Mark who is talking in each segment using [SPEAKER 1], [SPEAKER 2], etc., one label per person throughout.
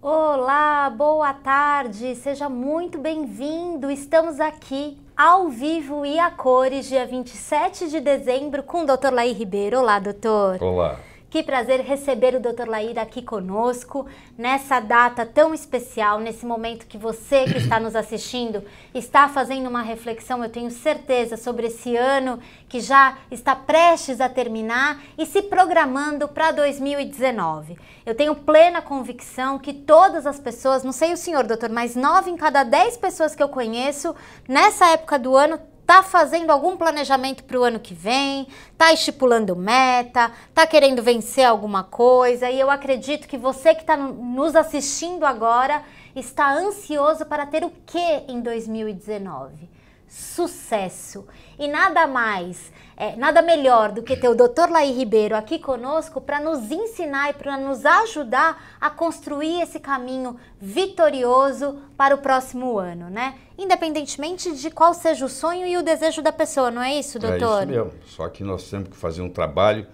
[SPEAKER 1] Olá, boa tarde, seja muito bem-vindo. Estamos aqui ao vivo e a cores, dia 27 de dezembro, com o Dr. Laí Ribeiro. Olá, doutor.
[SPEAKER 2] Olá.
[SPEAKER 1] Que prazer receber o Dr. Laíra aqui conosco nessa data tão especial, nesse momento que você que está nos assistindo está fazendo uma reflexão, eu tenho certeza, sobre esse ano que já está prestes a terminar e se programando para 2019. Eu tenho plena convicção que todas as pessoas, não sei o senhor, doutor, mas nove em cada dez pessoas que eu conheço nessa época do ano Tá fazendo algum planejamento para o ano que vem? Tá estipulando meta? Tá querendo vencer alguma coisa? E eu acredito que você que está nos assistindo agora está ansioso para ter o que em 2019? Sucesso. E nada mais é, nada melhor do que ter o Dr. Laí Ribeiro aqui conosco para nos ensinar e para nos ajudar a construir esse caminho vitorioso para o próximo ano, né? Independentemente de qual seja o sonho e o desejo da pessoa, não é isso, doutor?
[SPEAKER 2] É isso mesmo. Só que nós temos que fazer um trabalho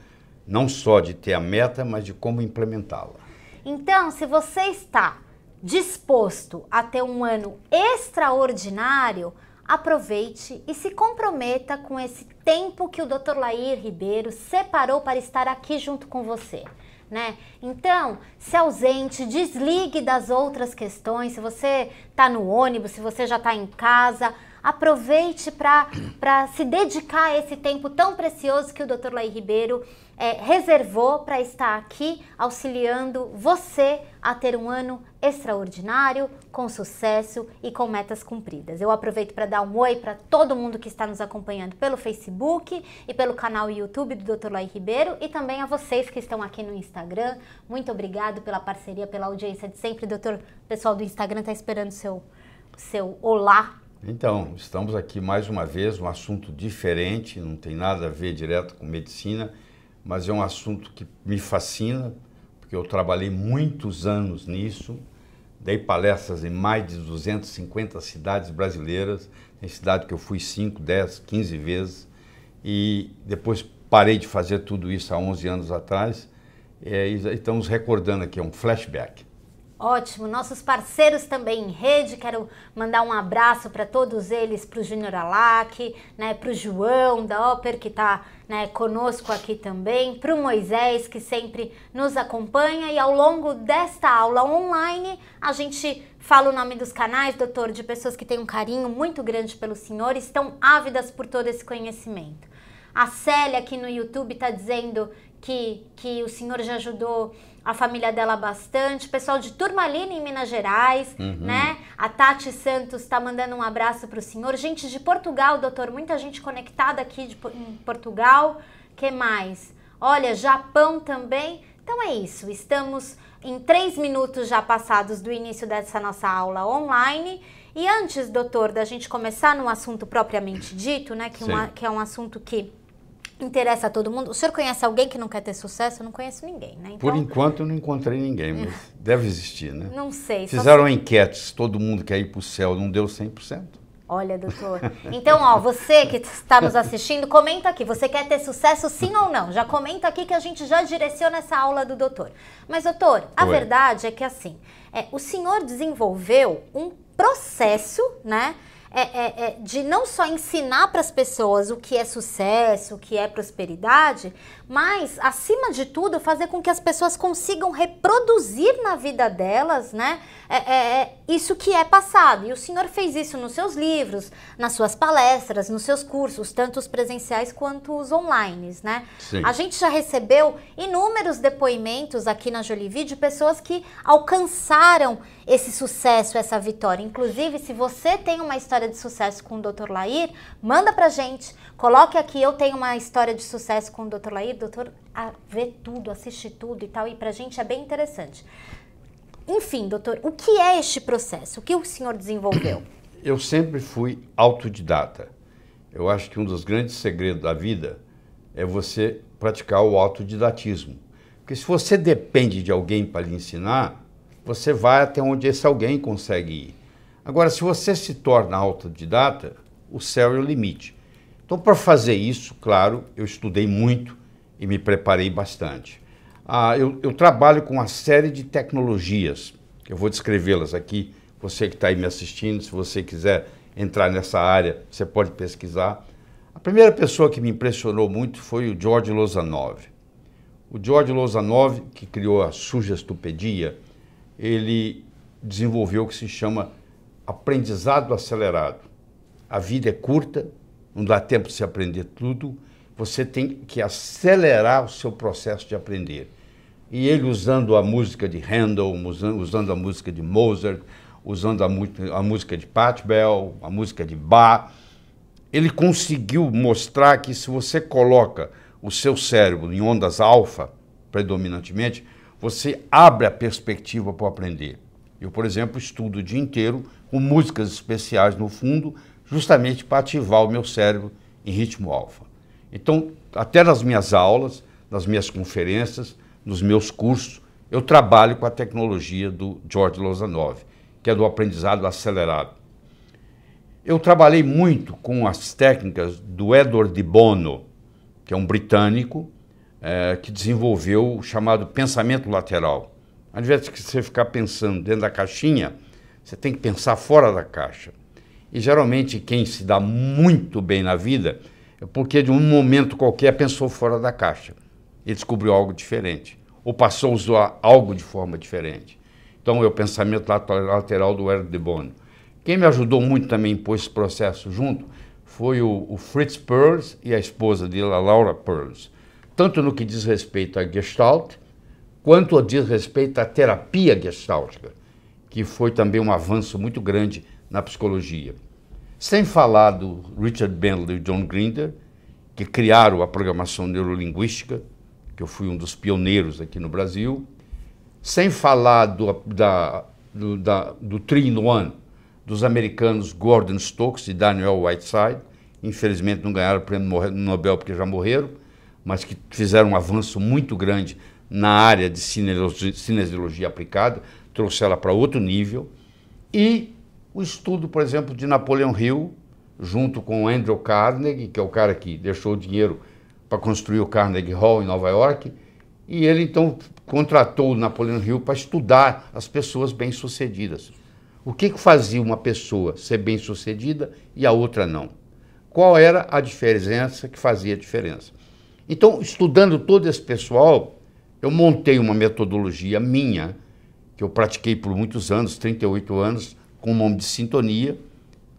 [SPEAKER 2] não só de ter a meta, mas de como implementá-la.
[SPEAKER 1] Então, se você está disposto a ter um ano extraordinário, aproveite e se comprometa com esse tempo que o Dr. Lair Ribeiro separou para estar aqui junto com você. Né? Então, se ausente, desligue das outras questões. Se você está no ônibus, se você já está em casa, aproveite para se dedicar a esse tempo tão precioso que o Dr. Laí Ribeiro é, reservou para estar aqui auxiliando você a ter um ano extraordinário, com sucesso e com metas cumpridas. Eu aproveito para dar um oi para todo mundo que está nos acompanhando pelo Facebook e pelo canal YouTube do Dr. Laí Ribeiro e também a vocês que estão aqui no Instagram. Muito obrigado pela parceria, pela audiência de sempre. Doutor, o pessoal do Instagram está esperando seu seu olá
[SPEAKER 2] então, estamos aqui mais uma vez, um assunto diferente, não tem nada a ver direto com medicina, mas é um assunto que me fascina, porque eu trabalhei muitos anos nisso, dei palestras em mais de 250 cidades brasileiras, tem cidade que eu fui 5, 10, 15 vezes, e depois parei de fazer tudo isso há 11 anos atrás, é, e estamos recordando aqui, é um flashback.
[SPEAKER 1] Ótimo, nossos parceiros também em rede, quero mandar um abraço para todos eles, para o Júnior Alac, né, para o João da Óper que está né, conosco aqui também, para o Moisés que sempre nos acompanha e ao longo desta aula online a gente fala o nome dos canais, doutor, de pessoas que têm um carinho muito grande pelo senhor, estão ávidas por todo esse conhecimento. A Célia aqui no YouTube está dizendo que, que o senhor já ajudou a família dela bastante. Pessoal de Turmalina, em Minas Gerais, uhum. né? A Tati Santos está mandando um abraço para o senhor. Gente de Portugal, doutor, muita gente conectada aqui de, em Portugal. que mais? Olha, Japão também. Então é isso, estamos em três minutos já passados do início dessa nossa aula online. E antes, doutor, da gente começar no assunto propriamente dito, né? Que, uma, que é um assunto que interessa a todo mundo. O senhor conhece alguém que não quer ter sucesso? Eu não conheço ninguém, né? Então...
[SPEAKER 2] Por enquanto eu não encontrei ninguém, mas deve existir, né?
[SPEAKER 1] Não sei.
[SPEAKER 2] Fizeram enquetes, todo mundo quer ir para o céu, não deu 100%.
[SPEAKER 1] Olha, doutor. Então, ó, você que está nos assistindo, comenta aqui. Você quer ter sucesso sim ou não? Já comenta aqui que a gente já direciona essa aula do doutor. Mas, doutor, a Oi. verdade é que assim, é, o senhor desenvolveu um processo, né? É, é, é, de não só ensinar para as pessoas o que é sucesso, o que é prosperidade, mas, acima de tudo, fazer com que as pessoas consigam reproduzir na vida delas, né? É, é, é, isso que é passado. E o senhor fez isso nos seus livros, nas suas palestras, nos seus cursos, tanto os presenciais quanto os online, né? Sim. A gente já recebeu inúmeros depoimentos aqui na Jolivie de pessoas que alcançaram esse sucesso, essa vitória. Inclusive, se você tem uma história de sucesso com o Dr. Lair, manda pra gente. Coloque aqui, eu tenho uma história de sucesso com o Dr. Lair, doutor a, vê tudo, assiste tudo e tal, e pra gente é bem interessante. Enfim, doutor, o que é este processo? O que o senhor desenvolveu?
[SPEAKER 2] Eu sempre fui autodidata. Eu acho que um dos grandes segredos da vida é você praticar o autodidatismo. Porque se você depende de alguém para lhe ensinar, você vai até onde esse alguém consegue ir. Agora, se você se torna autodidata, o céu é o limite. Então, para fazer isso, claro, eu estudei muito e me preparei bastante. Ah, eu, eu, trabalho com uma série de tecnologias Eu vou descrevê-las aqui. Você que está aí me assistindo, se você quiser entrar nessa área, você pode pesquisar. A primeira pessoa que me impressionou muito foi o George Lozanov. O George Lozanov, que criou a sugestopedia, ele desenvolveu o que se chama aprendizado acelerado. A vida é curta, não dá tempo de se aprender tudo, você tem que acelerar o seu processo de aprender. E ele usando a música de Handel, usando a música de Mozart, usando a, a música de Pat Bell, a música de Bach, ele conseguiu mostrar que se você coloca o seu cérebro em ondas alfa, predominantemente, você abre a perspectiva para aprender. Eu, por exemplo, estudo o dia inteiro com músicas especiais no fundo, justamente para ativar o meu cérebro em ritmo alfa. Então, até nas minhas aulas, nas minhas conferências, nos meus cursos, eu trabalho com a tecnologia do George Lozanov, que é do aprendizado acelerado. Eu trabalhei muito com as técnicas do Edward de Bono, que é um britânico é, que desenvolveu o chamado pensamento lateral. Ao invés de você ficar pensando dentro da caixinha, você tem que pensar fora da caixa. E geralmente quem se dá muito bem na vida é porque de um momento qualquer pensou fora da caixa e descobriu algo diferente, ou passou a usar algo de forma diferente. Então é o pensamento lateral do Edward de Bono. Quem me ajudou muito também a pôr esse processo junto foi o, o Fritz Perls e a esposa dele, a Laura Perls. Tanto no que diz respeito à Gestalt, quanto diz respeito à terapia gestáltica, que foi também um avanço muito grande na psicologia. Sem falar do Richard Bentley e John Grinder, que criaram a programação neurolinguística, que eu fui um dos pioneiros aqui no Brasil. Sem falar do, da, do, da, do Three-in-One, dos americanos Gordon Stokes e Daniel Whiteside. Infelizmente não ganharam o prêmio Nobel porque já morreram, mas que fizeram um avanço muito grande na área de cinesiologia aplicada, trouxe ela para outro nível. E o estudo, por exemplo, de Napoleão Hill, junto com Andrew Carnegie, que é o cara que deixou o dinheiro para construir o Carnegie Hall em Nova York, e ele então contratou o Napoleão Hill para estudar as pessoas bem-sucedidas. O que, que fazia uma pessoa ser bem-sucedida e a outra não? Qual era a diferença que fazia a diferença? Então, estudando todo esse pessoal, eu montei uma metodologia minha, que eu pratiquei por muitos anos, 38 anos, com o nome de Sintonia,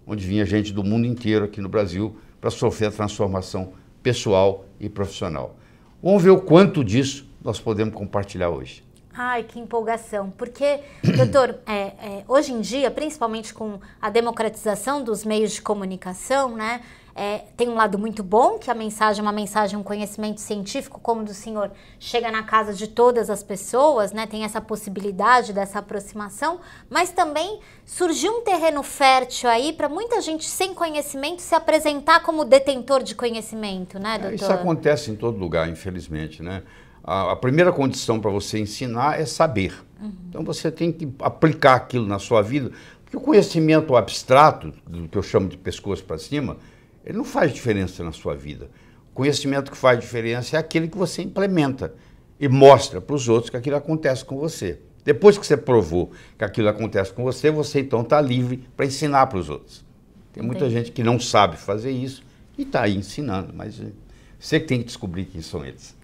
[SPEAKER 2] onde vinha gente do mundo inteiro aqui no Brasil para sofrer a transformação pessoal e profissional. Vamos ver o quanto disso nós podemos compartilhar hoje.
[SPEAKER 1] Ai, que empolgação. Porque, doutor, é, é, hoje em dia, principalmente com a democratização dos meios de comunicação, né? É, tem um lado muito bom, que a mensagem é uma mensagem, um conhecimento científico, como do senhor, chega na casa de todas as pessoas, né? Tem essa possibilidade dessa aproximação, mas também surgiu um terreno fértil aí para muita gente sem conhecimento se apresentar como detentor de conhecimento, né, doutor?
[SPEAKER 2] É, isso acontece em todo lugar, infelizmente, né? A, a primeira condição para você ensinar é saber. Uhum. Então você tem que aplicar aquilo na sua vida, porque o conhecimento abstrato, do que eu chamo de pescoço para cima, ele não faz diferença na sua vida. O conhecimento que faz diferença é aquele que você implementa e mostra para os outros que aquilo acontece com você. Depois que você provou que aquilo acontece com você, você então está livre para ensinar para os outros. Tem muita Entendi. gente que não sabe fazer isso e está aí ensinando, mas eh, você que tem que descobrir quem são eles.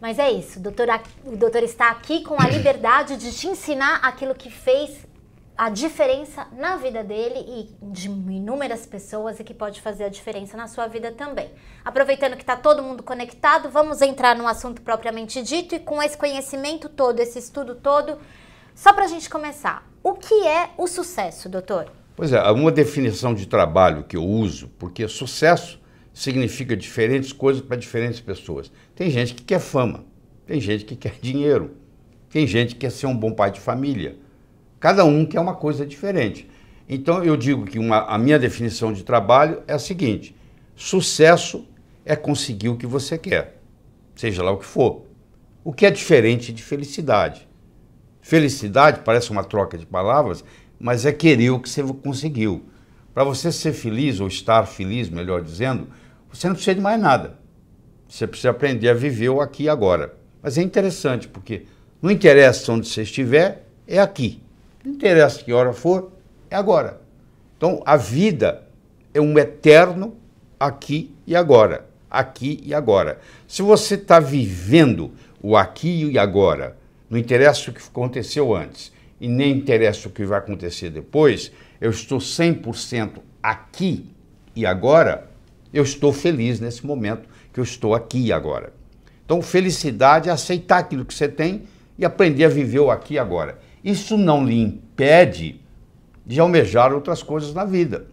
[SPEAKER 1] Mas é isso, o doutor, o doutor está aqui com a liberdade de te ensinar aquilo que fez a diferença na vida dele e de inúmeras pessoas e que pode fazer a diferença na sua vida também. Aproveitando que está todo mundo conectado, vamos entrar no assunto propriamente dito e com esse conhecimento todo, esse estudo todo, só para a gente começar. O que é o sucesso, doutor?
[SPEAKER 2] Pois é, uma definição de trabalho que eu uso, porque sucesso significa diferentes coisas para diferentes pessoas. Tem gente que quer fama, tem gente que quer dinheiro, tem gente que quer ser um bom pai de família Cada um quer uma coisa diferente. Então eu digo que uma, a minha definição de trabalho é a seguinte: sucesso é conseguir o que você quer, seja lá o que for. O que é diferente de felicidade. Felicidade parece uma troca de palavras, mas é querer o que você conseguiu. Para você ser feliz, ou estar feliz, melhor dizendo, você não precisa de mais nada. Você precisa aprender a viver o aqui e agora. Mas é interessante, porque não interessa onde você estiver, é aqui. Não interessa que hora for, é agora. Então, a vida é um eterno aqui e agora. Aqui e agora. Se você está vivendo o aqui e agora, não interessa o que aconteceu antes e nem interessa o que vai acontecer depois, eu estou 100% aqui e agora, eu estou feliz nesse momento que eu estou aqui e agora. Então, felicidade é aceitar aquilo que você tem e aprender a viver o aqui e agora. Isso não lhe impede de almejar outras coisas na vida.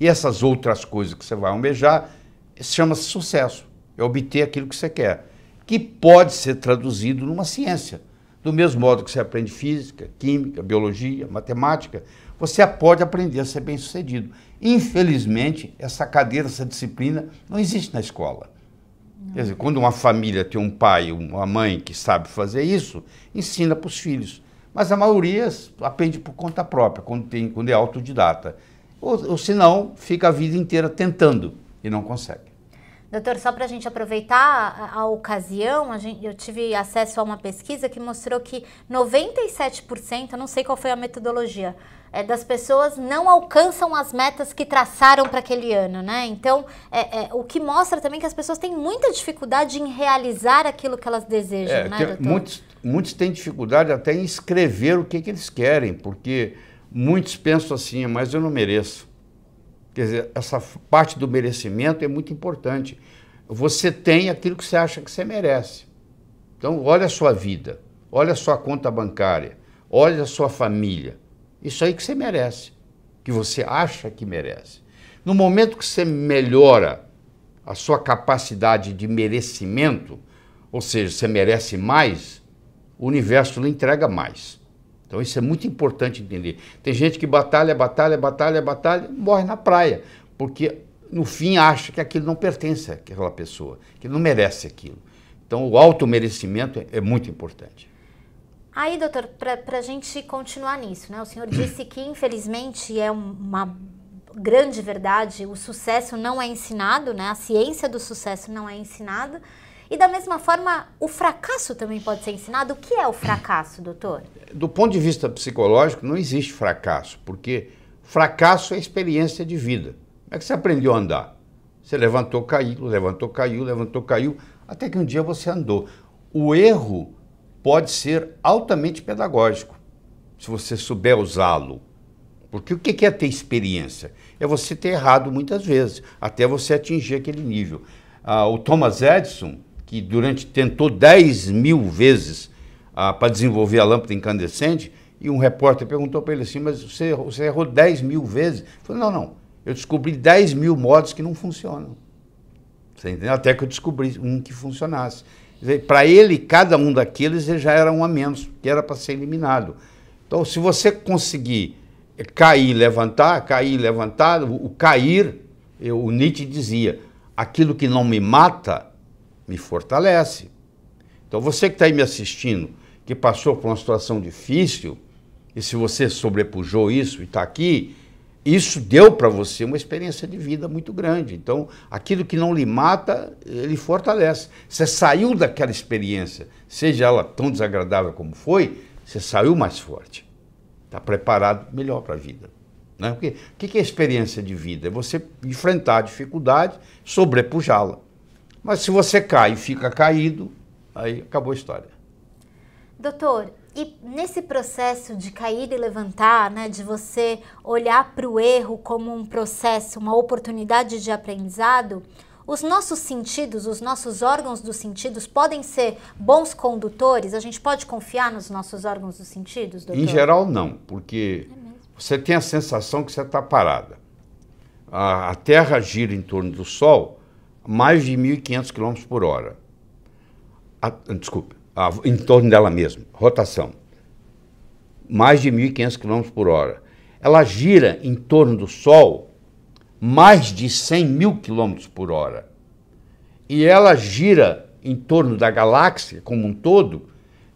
[SPEAKER 2] E essas outras coisas que você vai almejar chama-se sucesso. É obter aquilo que você quer, que pode ser traduzido numa ciência. Do mesmo modo que você aprende física, química, biologia, matemática, você pode aprender a ser bem-sucedido. Infelizmente, essa cadeira, essa disciplina não existe na escola. Não. Quer dizer, quando uma família tem um pai, uma mãe que sabe fazer isso, ensina para os filhos. Mas a maioria aprende por conta própria, quando, tem, quando é autodidata. Ou, ou senão, fica a vida inteira tentando e não consegue.
[SPEAKER 1] Doutor, só para a gente aproveitar a, a ocasião, a gente, eu tive acesso a uma pesquisa que mostrou que 97%, eu não sei qual foi a metodologia, é, das pessoas não alcançam as metas que traçaram para aquele ano, né? Então, é, é, o que mostra também que as pessoas têm muita dificuldade em realizar aquilo que elas desejam, é, né,
[SPEAKER 2] doutor? Muitos, muitos têm dificuldade até em escrever o que, que eles querem, porque muitos pensam assim, mas eu não mereço. Quer dizer, essa parte do merecimento é muito importante. Você tem aquilo que você acha que você merece. Então, olha a sua vida, olha a sua conta bancária, olha a sua família. Isso aí que você merece, que você acha que merece. No momento que você melhora a sua capacidade de merecimento, ou seja, você merece mais, o universo lhe entrega mais. Então isso é muito importante entender. Tem gente que batalha, batalha, batalha, batalha, morre na praia, porque no fim acha que aquilo não pertence àquela pessoa, que não merece aquilo. Então o auto-merecimento é muito importante.
[SPEAKER 1] Aí, doutor, para a gente continuar nisso, né? O senhor disse que, infelizmente, é uma grande verdade, o sucesso não é ensinado, né? A ciência do sucesso não é ensinada. E da mesma forma, o fracasso também pode ser ensinado. O que é o fracasso, doutor?
[SPEAKER 2] Do ponto de vista psicológico, não existe fracasso, porque fracasso é experiência de vida. Como é que você aprendeu a andar? Você levantou, caiu, levantou, caiu, levantou, caiu, até que um dia você andou. O erro pode ser altamente pedagógico, se você souber usá-lo. Porque o que é ter experiência? É você ter errado muitas vezes, até você atingir aquele nível. Ah, o Thomas Edison, que durante tentou 10 mil vezes ah, para desenvolver a lâmpada incandescente, e um repórter perguntou para ele assim, mas você, você errou 10 mil vezes? Ele falou, não, não, eu descobri 10 mil modos que não funcionam. Você entendeu? Até que eu descobri um que funcionasse. Para ele, cada um daqueles já era um a menos, que era para ser eliminado. Então, se você conseguir cair e levantar, cair e levantar, o, cair, eu, o Nietzsche dizia, aquilo que não me mata me fortalece. Então você que está aí me assistindo, que passou por uma situação difícil, e se você sobrepujou isso e está aqui, isso deu para você uma experiência de vida muito grande. Então, aquilo que não lhe mata, ele fortalece. Você saiu daquela experiência, seja ela tão desagradável como foi, você saiu mais forte. Está preparado melhor para a vida. Né? Porque, o que é experiência de vida? É você enfrentar a dificuldade, sobrepujá-la. Mas se você cai e fica caído, aí acabou a história.
[SPEAKER 1] Doutor, e nesse processo de cair e levantar, né, de você olhar para o erro como um processo, uma oportunidade de aprendizado, os nossos sentidos, os nossos órgãos dos sentidos podem ser bons condutores? A gente pode confiar nos nossos órgãos dos sentidos, doutor?
[SPEAKER 2] Em geral, não, porque é você tem a sensação que você está parada. A, a Terra gira em torno do Sol mais de 1.500 km por hora. A, desculpe, a, em torno dela mesma, rotação. Mais de 1.500 km por hora. Ela gira em torno do Sol mais de 100 mil km por hora. E ela gira em torno da galáxia como um todo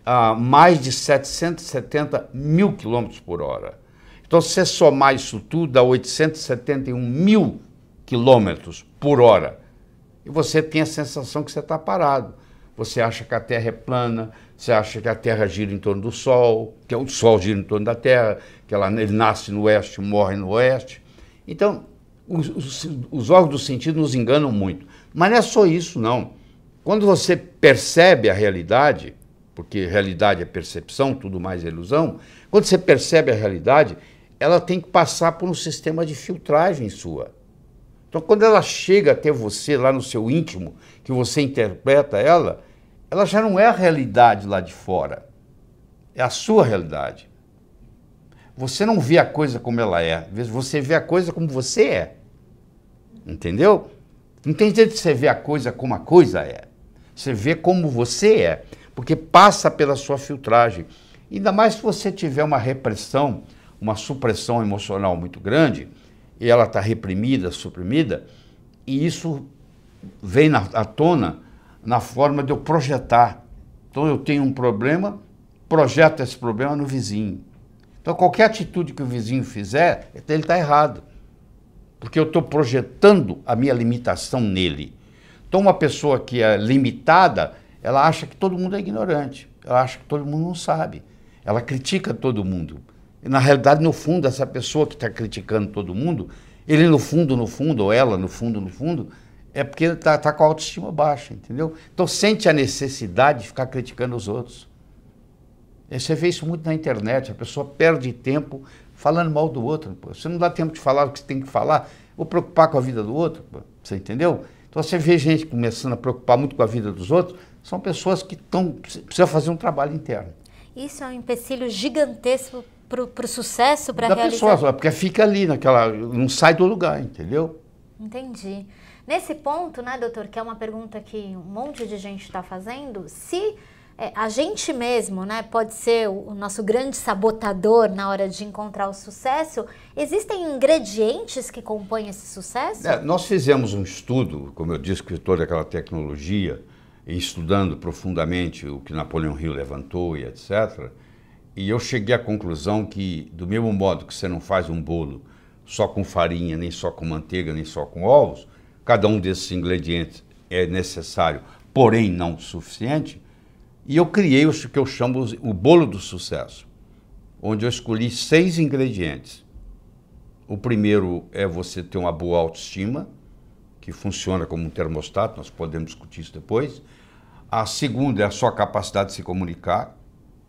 [SPEAKER 2] a mais de 770 mil km por hora. Então, se você somar isso tudo, dá 871 mil quilômetros por hora e você tem a sensação que você está parado. Você acha que a Terra é plana, Você acha que a Terra gira em torno do Sol, que o Sol gira em torno da Terra, que ela, ele nasce no oeste, morre no oeste. Então, os, os órgãos do sentido nos enganam muito. Mas não é só isso, não. Quando você percebe a realidade, porque realidade é percepção, tudo mais é ilusão, quando você percebe a realidade, ela tem que passar por um sistema de filtragem sua. Então, quando ela chega até você, lá no seu íntimo, que você interpreta ela, ela já não é a realidade lá de fora. É a sua realidade. Você não vê a coisa como ela é, você vê a coisa como você é. Entendeu? Não tem jeito de você ver a coisa como a coisa é. Você vê como você é, porque passa pela sua filtragem. Ainda mais se você tiver uma repressão, uma supressão emocional muito grande, e ela está reprimida, suprimida, e isso vem na, à tona na forma de eu projetar. Então eu tenho um problema, projeto esse problema no vizinho. Então qualquer atitude que o vizinho fizer, ele está errado. Porque eu estou projetando a minha limitação nele. Então uma pessoa que é limitada, ela acha que todo mundo é ignorante. Ela acha que todo mundo não sabe. Ela critica todo mundo. Na realidade, no fundo, essa pessoa que está criticando todo mundo, ele no fundo, no fundo, ou ela no fundo, no fundo, é porque está tá com a autoestima baixa, entendeu? Então sente a necessidade de ficar criticando os outros. Você vê isso muito na internet, a pessoa perde tempo falando mal do outro. Pô. Você não dá tempo de falar o que você tem que falar, ou preocupar com a vida do outro, pô. você entendeu? Então você vê gente começando a preocupar muito com a vida dos outros, são pessoas que estão precisam fazer um trabalho interno.
[SPEAKER 1] Isso é um empecilho gigantesco para o sucesso, para a
[SPEAKER 2] realização. Pessoa, porque fica ali naquela, não sai do lugar, entendeu?
[SPEAKER 1] Entendi. Nesse ponto, né, doutor, que é uma pergunta que um monte de gente está fazendo, se é, a gente mesmo, né, pode ser o, o, nosso grande sabotador na hora de encontrar o sucesso, existem ingredientes que compõem esse sucesso?
[SPEAKER 2] É, nós fizemos um estudo, como eu disse, que toda aquela tecnologia, estudando profundamente o que Napoleão Hill levantou e etc. E eu cheguei à conclusão que, do mesmo modo que você não faz um bolo só com farinha, nem só com manteiga, nem só com ovos, Cada um desses ingredientes é necessário, porém não suficiente. E eu criei o que eu chamo o bolo do sucesso, onde eu escolhi seis ingredientes. O primeiro é você ter uma boa autoestima, que funciona como um termostato, nós podemos discutir isso depois. A segunda é a sua capacidade de se comunicar,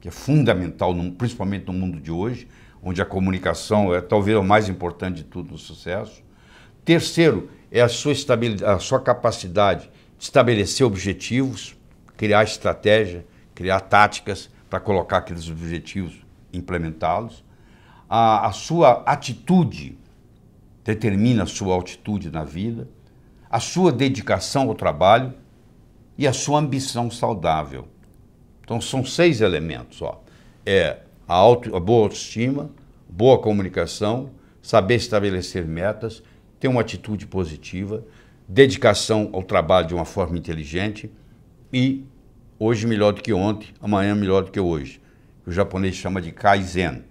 [SPEAKER 2] que é fundamental, principalmente no mundo de hoje, onde a comunicação é talvez o mais importante de tudo no sucesso. Terceiro é a sua, a sua capacidade de estabelecer objetivos, criar estratégia, criar táticas para colocar aqueles objetivos, implementá-los. A, a sua atitude determina a sua altitude na vida, a sua dedicação ao trabalho e a sua ambição saudável. Então são seis elementos. Ó. É a, auto, a boa autoestima, boa comunicação, saber estabelecer metas ter uma atitude positiva, dedicação ao trabalho de uma forma inteligente e hoje melhor do que ontem, amanhã melhor do que hoje. O japonês chama de Kaizen,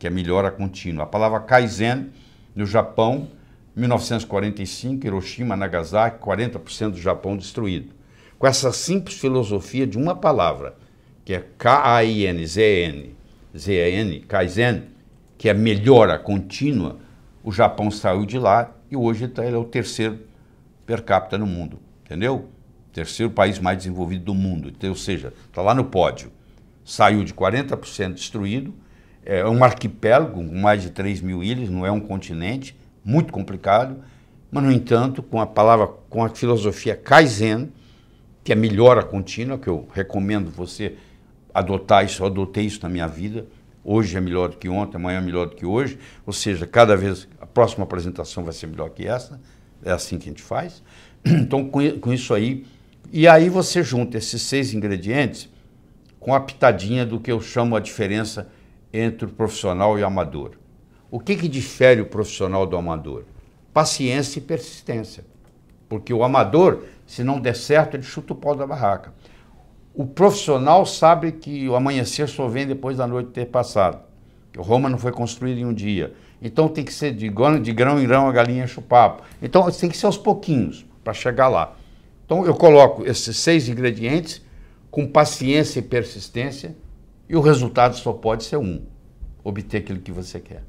[SPEAKER 2] que é melhora contínua. A palavra Kaizen, no Japão, 1945, Hiroshima, Nagasaki, 40% do Japão destruído. Com essa simples filosofia de uma palavra, que é K-A-I-N-Z-N, Z-N, Kaizen, que é melhora contínua, o Japão saiu de lá e hoje tá, ele é o terceiro per capita no mundo, entendeu? Terceiro país mais desenvolvido do mundo, então, ou seja, está lá no pódio. Saiu de 40% destruído, é um arquipélago com mais de 3 mil ilhas, não é um continente, muito complicado, mas, no entanto, com a palavra, com a filosofia Kaizen, que é melhora contínua, que eu recomendo você adotar isso, adotei isso na minha vida, hoje é melhor do que ontem, amanhã é melhor do que hoje, ou seja, cada vez próxima apresentação vai ser melhor que essa. É assim que a gente faz. Então, com isso aí. E aí você junta esses seis ingredientes com a pitadinha do que eu chamo a diferença entre o profissional e o amador. O que, que difere o profissional do amador? Paciência e persistência. Porque o amador, se não der certo, ele chuta o pau da barraca. O profissional sabe que o amanhecer só vem depois da noite ter passado. Que Roma não foi construída em um dia. Então tem que ser de grão, de grão em grão a galinha papo. Então tem que ser aos pouquinhos para chegar lá. Então eu coloco esses seis ingredientes com paciência e persistência, e o resultado só pode ser um: obter aquilo que você quer.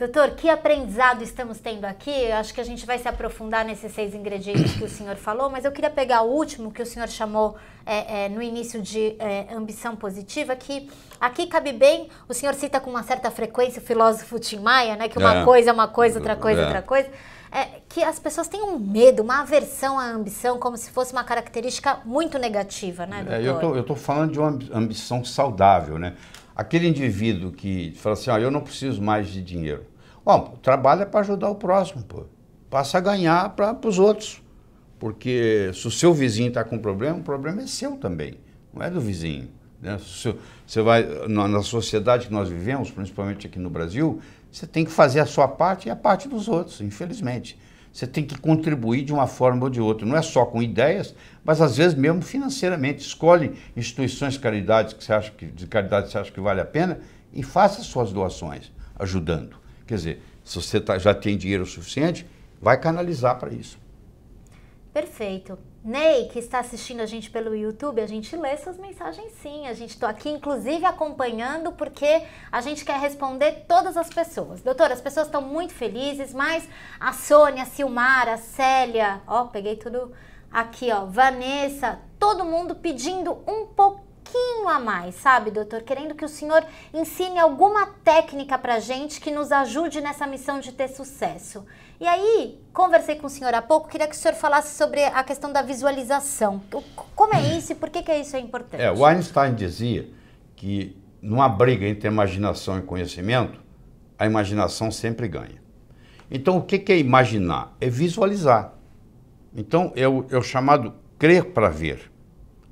[SPEAKER 1] Doutor, que aprendizado estamos tendo aqui? Eu acho que a gente vai se aprofundar nesses seis ingredientes que o senhor falou, mas eu queria pegar o último que o senhor chamou é, é, no início de é, ambição positiva, que aqui cabe bem, o senhor cita com uma certa frequência o filósofo Tim Maia, né, que uma é. coisa é uma coisa, outra coisa é outra coisa, é, que as pessoas têm um medo, uma aversão à ambição, como se fosse uma característica muito negativa, né, doutor?
[SPEAKER 2] eu tô, estou falando de uma ambição saudável, né? Aquele indivíduo que fala assim, ó, eu não preciso mais de dinheiro. Bom, trabalha para ajudar o próximo, pô. Passa a ganhar para os outros. Porque se o seu vizinho está com problema, o problema é seu também, não é do vizinho. Né? Você vai na, na sociedade que nós vivemos, principalmente aqui no Brasil, você tem que fazer a sua parte e a parte dos outros, infelizmente. Você tem que contribuir de uma forma ou de outra, não é só com ideias, mas às vezes mesmo financeiramente. Escolhe instituições de caridade que você acha que, de caridade que você acha que vale a pena e faça suas doações, ajudando. Quer dizer, se você tá, já tem dinheiro suficiente, vai canalizar para isso.
[SPEAKER 1] Perfeito. Ney, que está assistindo a gente pelo YouTube, a gente lê suas mensagens sim. A gente está aqui, inclusive, acompanhando, porque a gente quer responder todas as pessoas. Doutora, as pessoas estão muito felizes, mas a Sônia, a Silmara, a Célia, ó, peguei tudo aqui, ó, Vanessa, todo mundo pedindo um pouquinho a mais, sabe, doutor? Querendo que o senhor ensine alguma técnica pra gente que nos ajude nessa missão de ter sucesso. E aí, conversei com o senhor há pouco, queria que o senhor falasse sobre a questão da visualização. Como é isso e por que, que isso é importante?
[SPEAKER 2] É, o Einstein dizia que numa briga entre imaginação e conhecimento, a imaginação sempre ganha. Então, o que, que é imaginar? É visualizar. Então, é o, é o chamado crer para ver.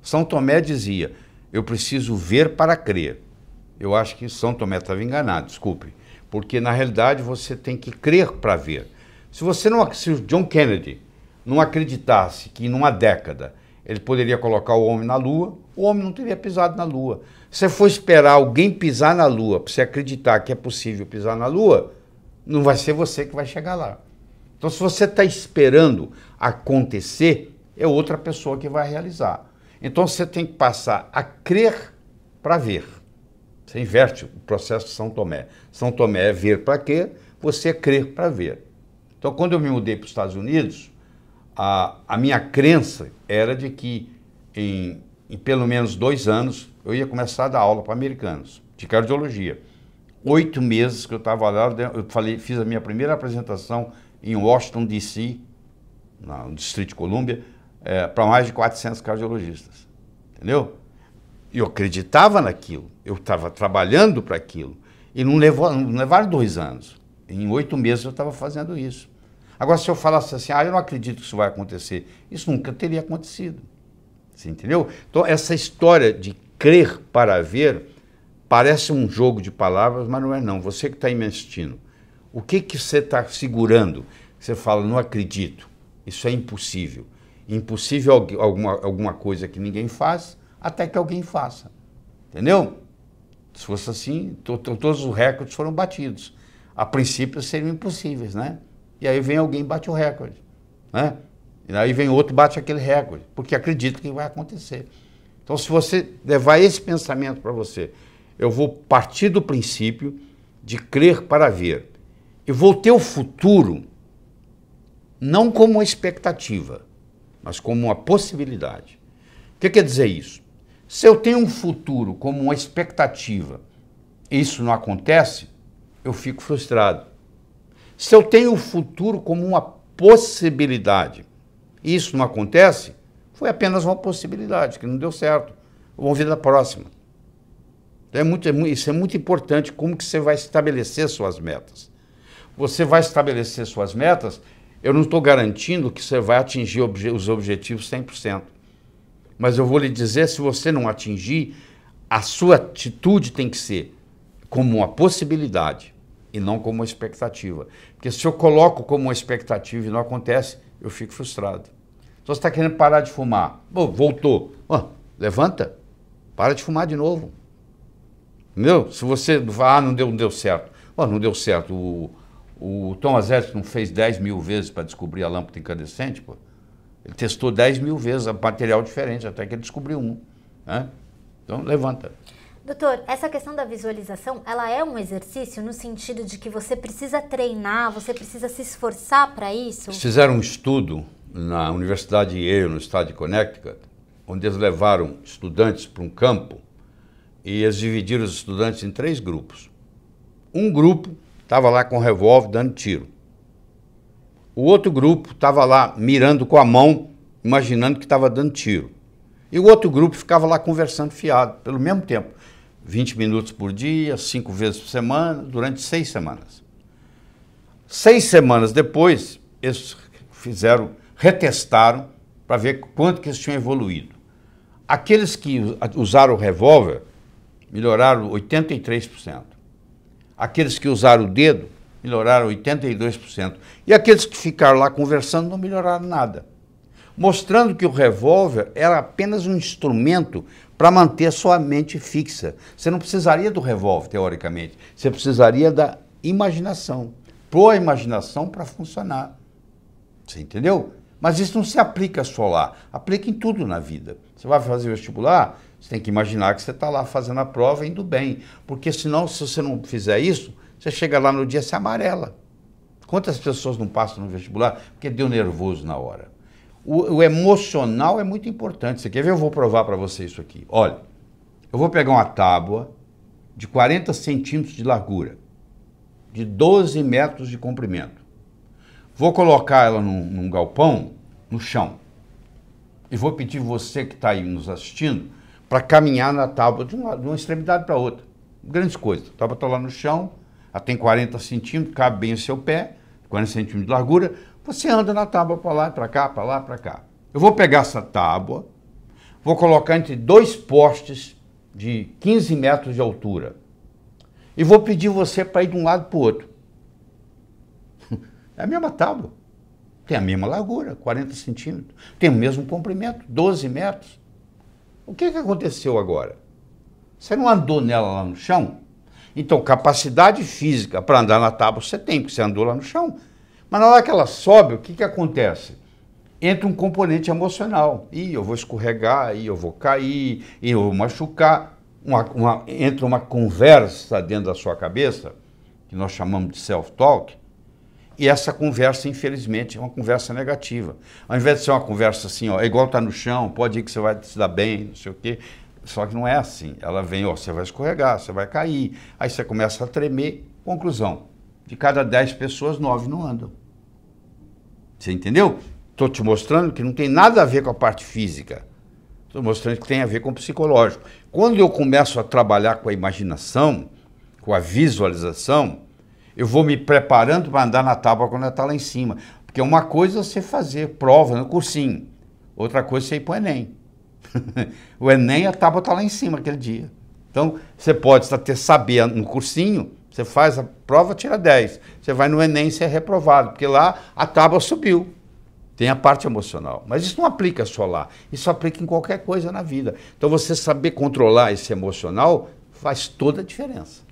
[SPEAKER 2] São Tomé dizia: eu preciso ver para crer. Eu acho que São Tomé estava enganado, desculpe. Porque, na realidade, você tem que crer para ver. Se você não, se o John Kennedy não acreditasse que em uma década ele poderia colocar o homem na Lua, o homem não teria pisado na Lua. Se você for esperar alguém pisar na Lua para você acreditar que é possível pisar na Lua, não vai ser você que vai chegar lá. Então, se você está esperando acontecer, é outra pessoa que vai realizar. Então, você tem que passar a crer para ver. Você inverte o processo de São Tomé. São Tomé é ver para quê? Você é crer para ver. Então, quando eu me mudei para os Estados Unidos, a, a minha crença era de que em, em pelo menos dois anos eu ia começar a dar aula para americanos de cardiologia. Oito meses que eu estava lá, eu falei, fiz a minha primeira apresentação em Washington, D.C., no Distrito de Colômbia, é, para mais de 400 cardiologistas. Entendeu? E eu acreditava naquilo, eu estava trabalhando para aquilo. E não, levou, não levaram dois anos. Em oito meses eu estava fazendo isso. Agora, se eu falasse assim, ah, eu não acredito que isso vai acontecer, isso nunca teria acontecido. Você entendeu? Então, essa história de crer para ver parece um jogo de palavras, mas não é não. Você que está investindo, o que, que você está segurando? Você fala, não acredito, isso é impossível. Impossível alguma, alguma coisa que ninguém faz, até que alguém faça. Entendeu? Se fosse assim, to, to, todos os recordes foram batidos a princípio seriam impossíveis, né? E aí vem alguém bate o recorde, né? E aí vem outro bate aquele recorde, porque acredita que vai acontecer. Então, se você levar esse pensamento para você, eu vou partir do princípio de crer para ver. E vou ter o futuro não como expectativa, mas como uma possibilidade. O que quer dizer isso? Se eu tenho um futuro como uma expectativa e isso não acontece, eu fico frustrado. Se eu tenho o futuro como uma possibilidade e isso não acontece, foi apenas uma possibilidade, que não deu certo. Vamos ver da próxima. É muito, é, isso é muito importante, como que você vai estabelecer suas metas. Você vai estabelecer suas metas, eu não estou garantindo que você vai atingir obje os objetivos 100%. Mas eu vou lhe dizer, se você não atingir, a sua atitude tem que ser como uma possibilidade e não como uma expectativa. Porque se eu coloco como uma expectativa e não acontece, eu fico frustrado. Então você está querendo parar de fumar. Voltou. levanta, para de fumar de novo. Entendeu? Se você. Ah, não deu, não deu certo. não deu certo. O, o Thomas Edison fez 10 mil vezes para descobrir a lâmpada incandescente. Pô. Ele testou 10 mil vezes material diferente, até que ele descobriu um. Né? Então, levanta.
[SPEAKER 1] Doutor, essa questão da visualização, ela é um exercício no sentido de que você precisa treinar, você precisa se esforçar para isso?
[SPEAKER 2] Fizeram um estudo na Universidade de Yale, no estado de Connecticut, onde eles levaram estudantes para um campo e eles dividiram os estudantes em três grupos. Um grupo estava lá com o revólver dando tiro. O outro grupo estava lá mirando com a mão, imaginando que estava dando tiro. E o outro grupo ficava lá conversando fiado, pelo mesmo tempo. 20 minutos por dia, cinco vezes por semana, durante seis semanas. Seis semanas depois, eles fizeram, retestaram para ver quanto que eles tinham evoluído. Aqueles que usaram o revólver melhoraram 83%. Aqueles que usaram o dedo melhoraram 82%. E aqueles que ficaram lá conversando não melhoraram nada. Mostrando que o revólver era apenas um instrumento para manter sua mente fixa. Você não precisaria do revólver, teoricamente. Você precisaria da imaginação. Pôr a imaginação para funcionar. Você entendeu? Mas isso não se aplica só lá. Aplica em tudo na vida. Você vai fazer vestibular, você tem que imaginar que você está lá fazendo a prova indo bem. Porque senão, se você não fizer isso, você chega lá no dia, se amarela. Quantas pessoas não passam no vestibular porque deu nervoso na hora? O, o emocional é muito importante. Você quer ver? Eu vou provar para você isso aqui. Olha, eu vou pegar uma tábua de 40 centímetros de largura, de 12 metros de comprimento. Vou colocar ela num, num galpão, no chão. E vou pedir você que está aí nos assistindo para caminhar na tábua de uma, de uma extremidade para outra. Grandes coisas. A tábua está lá no chão, ela tem 40 centímetros, cabe bem o seu pé, 40 centímetros de largura. Você anda na tábua para lá, para cá, para lá, para cá. Eu vou pegar essa tábua, vou colocar entre dois postes de 15 metros de altura e vou pedir você para ir de um lado para o outro. É a mesma tábua. Tem a mesma largura, 40 centímetros. Tem o mesmo comprimento, 12 metros. O que, que aconteceu agora? Você não andou nela lá no chão? Então, capacidade física para andar na tábua você tem, porque você andou lá no chão. Mas na hora que ela sobe, o que, que acontece? Entra um componente emocional. Ih, eu vou escorregar, ih, eu vou cair, ih, eu vou machucar. Uma, uma, entra uma conversa dentro da sua cabeça, que nós chamamos de self-talk, e essa conversa, infelizmente, é uma conversa negativa. Ao invés de ser uma conversa assim, ó, é igual tá no chão, pode ir que você vai se dar bem, não sei o quê. Só que não é assim. Ela vem, ó, você vai escorregar, você vai cair. Aí você começa a tremer. Conclusão: de cada 10 pessoas, 9 não andam. Você entendeu? Estou te mostrando que não tem nada a ver com a parte física. Estou mostrando que tem a ver com o psicológico. Quando eu começo a trabalhar com a imaginação, com a visualização, eu vou me preparando para andar na tábua quando ela está lá em cima. Porque uma coisa é você fazer prova no cursinho, outra coisa é você ir para o Enem. o Enem, a tábua está lá em cima aquele dia. Então, você pode ter saber no cursinho, você faz a prova, tira 10. Você vai no Enem, você é reprovado, porque lá a tábua subiu. Tem a parte emocional. Mas isso não aplica só lá. Isso aplica em qualquer coisa na vida. Então, você saber controlar esse emocional faz toda a diferença.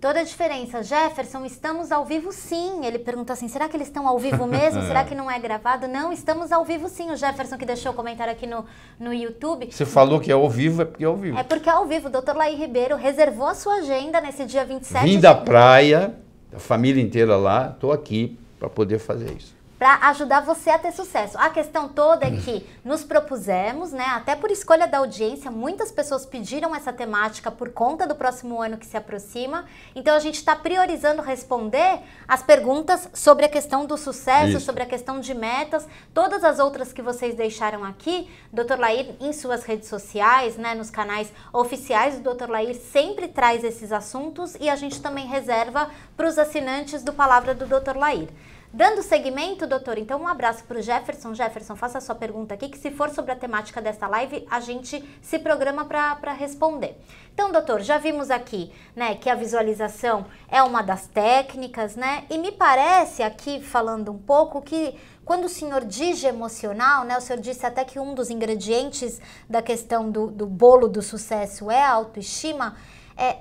[SPEAKER 1] Toda a diferença. Jefferson, estamos ao vivo sim. Ele pergunta assim: será que eles estão ao vivo mesmo? será que não é gravado? Não, estamos ao vivo sim. O Jefferson que deixou o comentário aqui no, no YouTube.
[SPEAKER 2] Você falou que é ao vivo, é porque é ao vivo.
[SPEAKER 1] É porque é ao vivo. O doutor Laí Ribeiro reservou a sua agenda nesse dia 27
[SPEAKER 2] Vim da praia, a família inteira lá, estou aqui para poder fazer isso
[SPEAKER 1] para ajudar você a ter sucesso. A questão toda é que nos propusemos, né, até por escolha da audiência, muitas pessoas pediram essa temática por conta do próximo ano que se aproxima. Então a gente está priorizando responder as perguntas sobre a questão do sucesso, Isso. sobre a questão de metas, todas as outras que vocês deixaram aqui, Dr. Lair em suas redes sociais, né, nos canais oficiais do Dr. Lair sempre traz esses assuntos e a gente também reserva para os assinantes do Palavra do Dr. Lair. Dando seguimento, doutor, então um abraço para o Jefferson. Jefferson, faça a sua pergunta aqui, que se for sobre a temática desta live, a gente se programa para responder. Então, doutor, já vimos aqui, né, que a visualização é uma das técnicas, né, e me parece aqui, falando um pouco, que quando o senhor diz emocional, né, o senhor disse até que um dos ingredientes da questão do, do bolo do sucesso é a autoestima, é,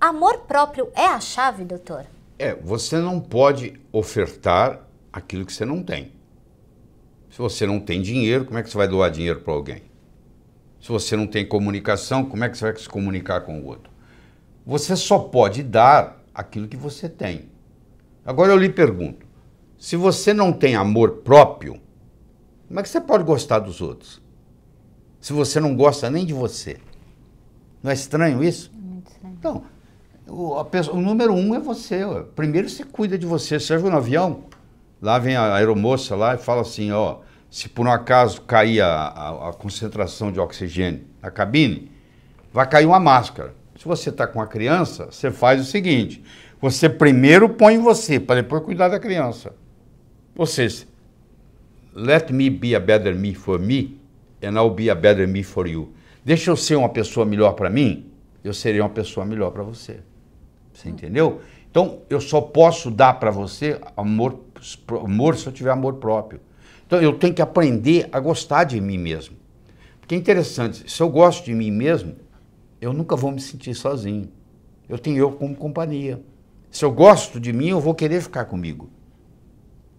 [SPEAKER 1] amor próprio é a chave, doutor?
[SPEAKER 2] É, você não pode ofertar aquilo que você não tem. Se você não tem dinheiro, como é que você vai doar dinheiro para alguém? Se você não tem comunicação, como é que você vai se comunicar com o outro? Você só pode dar aquilo que você tem. Agora eu lhe pergunto: se você não tem amor próprio, como é que você pode gostar dos outros? Se você não gosta nem de você. Não é estranho isso? Muito estranho. Então, o, pessoa, o número um é você. Primeiro você cuida de você. Você viu no avião? Lá vem a aeromoça lá e fala assim, ó, se por um acaso cair a, a, a concentração de oxigênio na cabine, vai cair uma máscara. Se você está com a criança, você faz o seguinte: você primeiro põe você, para depois cuidar da criança. Seja, let me be a better me for me, and I'll be a better me for you. Deixa eu ser uma pessoa melhor para mim, eu serei uma pessoa melhor para você. Você entendeu? Então, eu só posso dar para você amor, amor se eu tiver amor próprio. Então, eu tenho que aprender a gostar de mim mesmo. Porque é interessante, se eu gosto de mim mesmo, eu nunca vou me sentir sozinho. Eu tenho eu como companhia. Se eu gosto de mim, eu vou querer ficar comigo.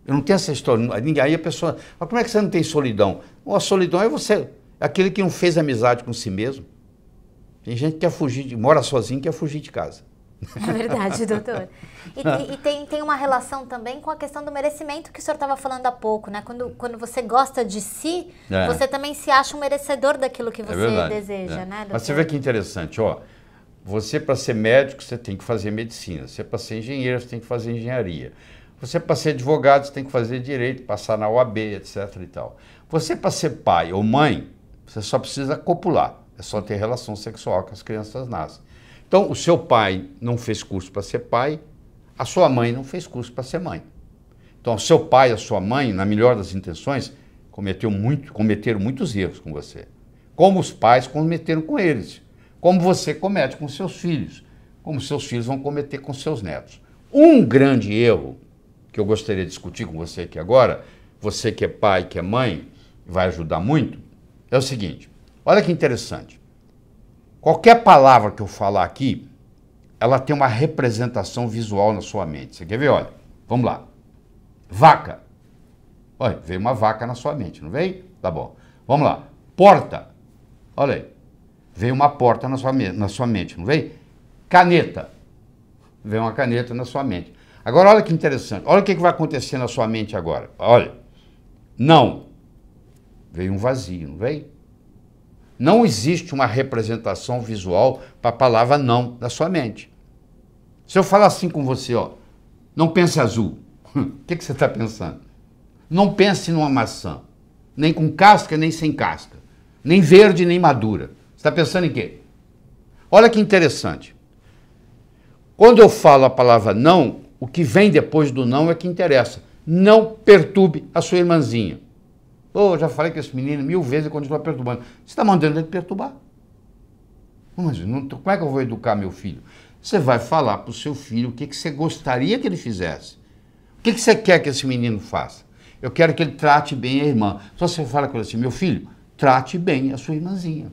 [SPEAKER 2] Eu não tenho essa história. Aí a pessoa. Mas como é que você não tem solidão? a solidão é você, aquele que não fez amizade com si mesmo. Tem gente que quer fugir, de, mora sozinho quer fugir de casa.
[SPEAKER 1] É verdade, doutor. E, e, tem, tem uma relação também com a questão do merecimento que o senhor estava falando há pouco, né? Quando, quando você gosta de si, é. você também se acha um merecedor daquilo que é você é deseja, né? Doutor?
[SPEAKER 2] Mas você vê que interessante, ó. Você, para ser médico, você tem que fazer medicina. Você, para ser engenheiro, você tem que fazer engenharia. Você, para ser advogado, você tem que fazer direito, passar na OAB, etc. e tal. Você, para ser pai ou mãe, você só precisa copular. É só ter relação sexual que as crianças nascem. Então, o seu pai não fez curso para ser pai, a sua mãe não fez curso para ser mãe. Então, o seu pai e a sua mãe, na melhor das intenções, cometeu muito, cometeram muitos erros com você. Como os pais cometeram com eles. Como você comete com seus filhos. Como seus filhos vão cometer com seus netos. Um grande erro que eu gostaria de discutir com você aqui agora, você que é pai, que é mãe, vai ajudar muito, é o seguinte: olha que interessante. Qualquer palavra que eu falar aqui, ela tem uma representação visual na sua mente. Você quer ver? Olha, vamos lá. Vaca. Olha, veio uma vaca na sua mente, não veio? Tá bom. Vamos lá. Porta. Olha aí. Veio uma porta na sua, na sua mente, não veio? Caneta. Veio uma caneta na sua mente. Agora, olha que interessante. Olha o que vai acontecer na sua mente agora. Olha. Não. Veio um vazio, não veio? Não existe uma representação visual para a palavra não da sua mente. Se eu falar assim com você, ó, não pense azul, o que, que você está pensando? Não pense numa maçã, nem com casca, nem sem casca, nem verde, nem madura. Você está pensando em quê? Olha que interessante. Quando eu falo a palavra não, o que vem depois do não é que interessa. Não perturbe a sua irmãzinha. Oh, já falei com esse menino mil vezes e continua perturbando. Você está mandando ele perturbar. Mas não, como é que eu vou educar meu filho? Você vai falar para o seu filho o que, que você gostaria que ele fizesse. O que, que você quer que esse menino faça? Eu quero que ele trate bem a irmã. Só você fala com ele assim, meu filho, trate bem a sua irmãzinha.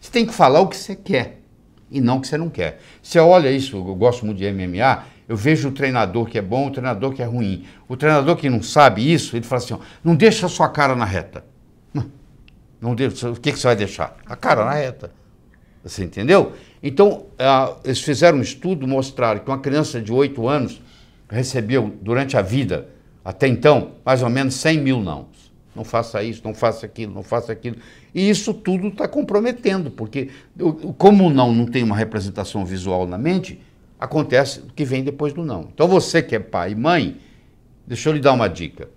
[SPEAKER 2] Você tem que falar o que você quer e não o que você não quer. Você olha isso, eu gosto muito de MMA, eu vejo o treinador que é bom, o treinador que é ruim. O treinador que não sabe isso, ele fala assim: ó, não deixa a sua cara na reta. Não, não deixa, o que, que você vai deixar? A cara na reta. Você entendeu? Então, uh, eles fizeram um estudo, mostraram que uma criança de 8 anos recebeu durante a vida, até então, mais ou menos 100 mil não. Não faça isso, não faça aquilo, não faça aquilo. E isso tudo está comprometendo, porque como o não não tem uma representação visual na mente, acontece o que vem depois do não. Então você que é pai e mãe, deixa eu lhe dar uma dica.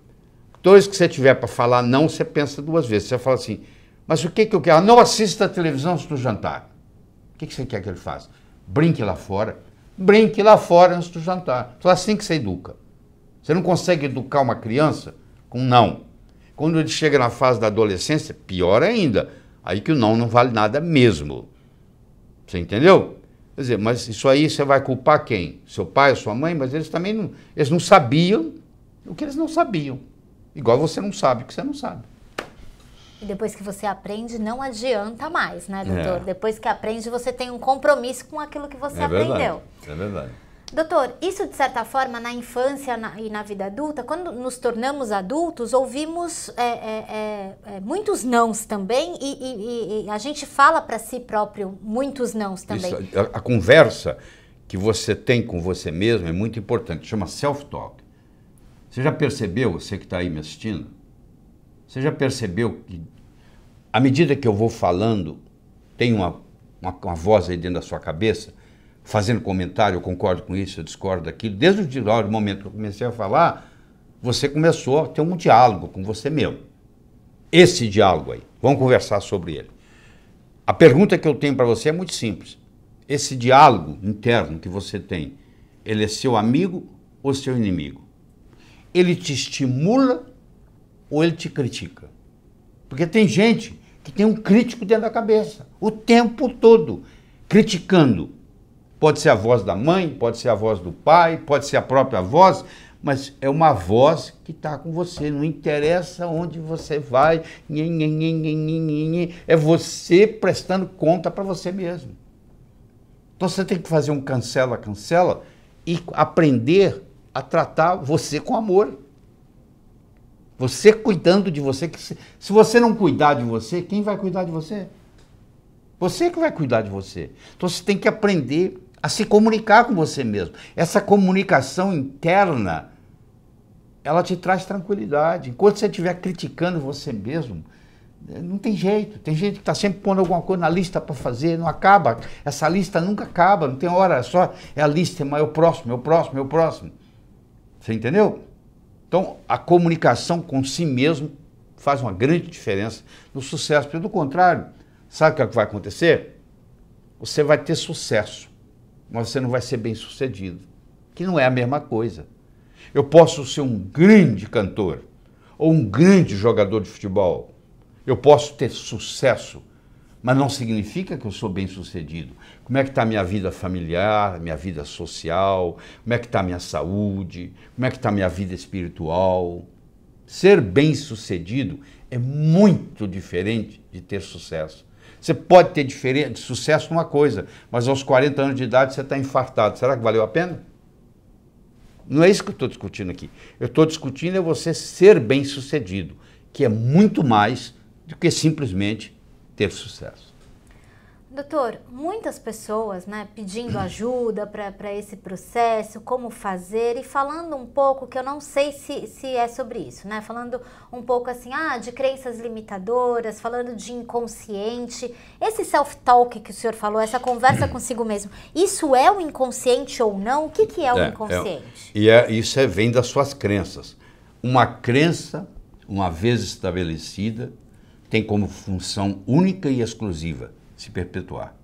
[SPEAKER 2] Toda vez que você tiver para falar não, você pensa duas vezes. Você fala assim, mas o que, que eu quero? Não assista a televisão antes do jantar. O que, que você quer que ele faça? Brinque lá fora. Brinque lá fora antes do jantar. Só assim que você educa. Você não consegue educar uma criança com não. Quando ele chega na fase da adolescência, pior ainda. Aí que o não não vale nada mesmo. Você entendeu? Quer dizer, mas isso aí você vai culpar quem? Seu pai, sua mãe? Mas eles também não, eles não sabiam o que eles não sabiam. Igual você não sabe o que você não sabe.
[SPEAKER 1] E depois que você aprende, não adianta mais, né, doutor? É. Depois que aprende, você tem um compromisso com aquilo que você é aprendeu.
[SPEAKER 2] Verdade. É verdade.
[SPEAKER 1] Doutor, isso de certa forma na infância na, e na vida adulta, quando nos tornamos adultos, ouvimos é, é, é, é muitos nãos também e, e, e a gente fala para si próprio muitos nãos também. Isso,
[SPEAKER 2] a, a, conversa que você tem com você mesmo é muito importante, chama self-talk. Você já percebeu, você que está aí me assistindo, você já percebeu que à medida que eu vou falando, tem uma, uma, uma voz aí dentro da sua cabeça fazendo comentário, eu concordo com isso, eu discordo daquilo. Desde o momento que eu comecei a falar, você começou a ter um diálogo com você mesmo. Esse diálogo aí, vamos conversar sobre ele. A pergunta que eu tenho para você é muito simples. Esse diálogo interno que você tem, ele é seu amigo ou seu inimigo? Ele te estimula ou ele te critica? Porque tem gente que tem um crítico dentro da cabeça, o tempo todo, criticando Pode ser a voz da mãe, pode ser a voz do pai, pode ser a própria voz, mas é uma voz que está com você. Não interessa onde você vai, é você prestando conta para você mesmo. Então você tem que fazer um cancela, cancela e aprender a tratar você com amor. Você cuidando de você. Se você não cuidar de você, quem vai cuidar de você? Você que vai cuidar de você. Então você tem que aprender a se comunicar com você mesmo. Essa comunicação interna, ela te traz tranquilidade. Enquanto você estiver criticando você mesmo, eh, não tem jeito. Tem gente que está sempre pondo alguma coisa na lista para fazer, não acaba. Essa lista nunca acaba, não tem hora, é só é a lista, é o próximo, é o próximo, é o próximo. Você entendeu? Então, a comunicação com si mesmo faz uma grande diferença no sucesso. Pelo contrário, sabe o que vai acontecer? Você vai ter sucesso mas você não vai ser bem sucedido. Que não é a mesma coisa. Eu posso ser um grande cantor ou um grande jogador de futebol. Eu posso ter sucesso, mas não significa que eu sou bem sucedido. Como é que está a minha vida familiar, minha vida social, como é que está a minha saúde, como é que está a minha vida espiritual. Ser bem sucedido é muito diferente de ter sucesso. Você pode ter diferente, sucesso numa coisa, mas aos 40 anos de idade você está infartado. Será que valeu a pena? Não é isso que eu estou discutindo aqui. Eu estou discutindo é você ser bem sucedido, que é muito mais do que simplesmente ter sucesso.
[SPEAKER 1] Doutor, muitas pessoas né, pedindo ajuda para esse processo, como fazer, e falando um pouco, que eu não sei se, se é sobre isso, né? Falando um pouco assim, ah, de crenças limitadoras, falando de inconsciente. Esse self-talk que o senhor falou, essa conversa consigo mesmo, isso é o inconsciente ou não? O que, que é o é, inconsciente?
[SPEAKER 2] É, e é, isso é, vem das suas crenças. Uma crença, uma vez estabelecida, tem como função única e exclusiva se perpetuar.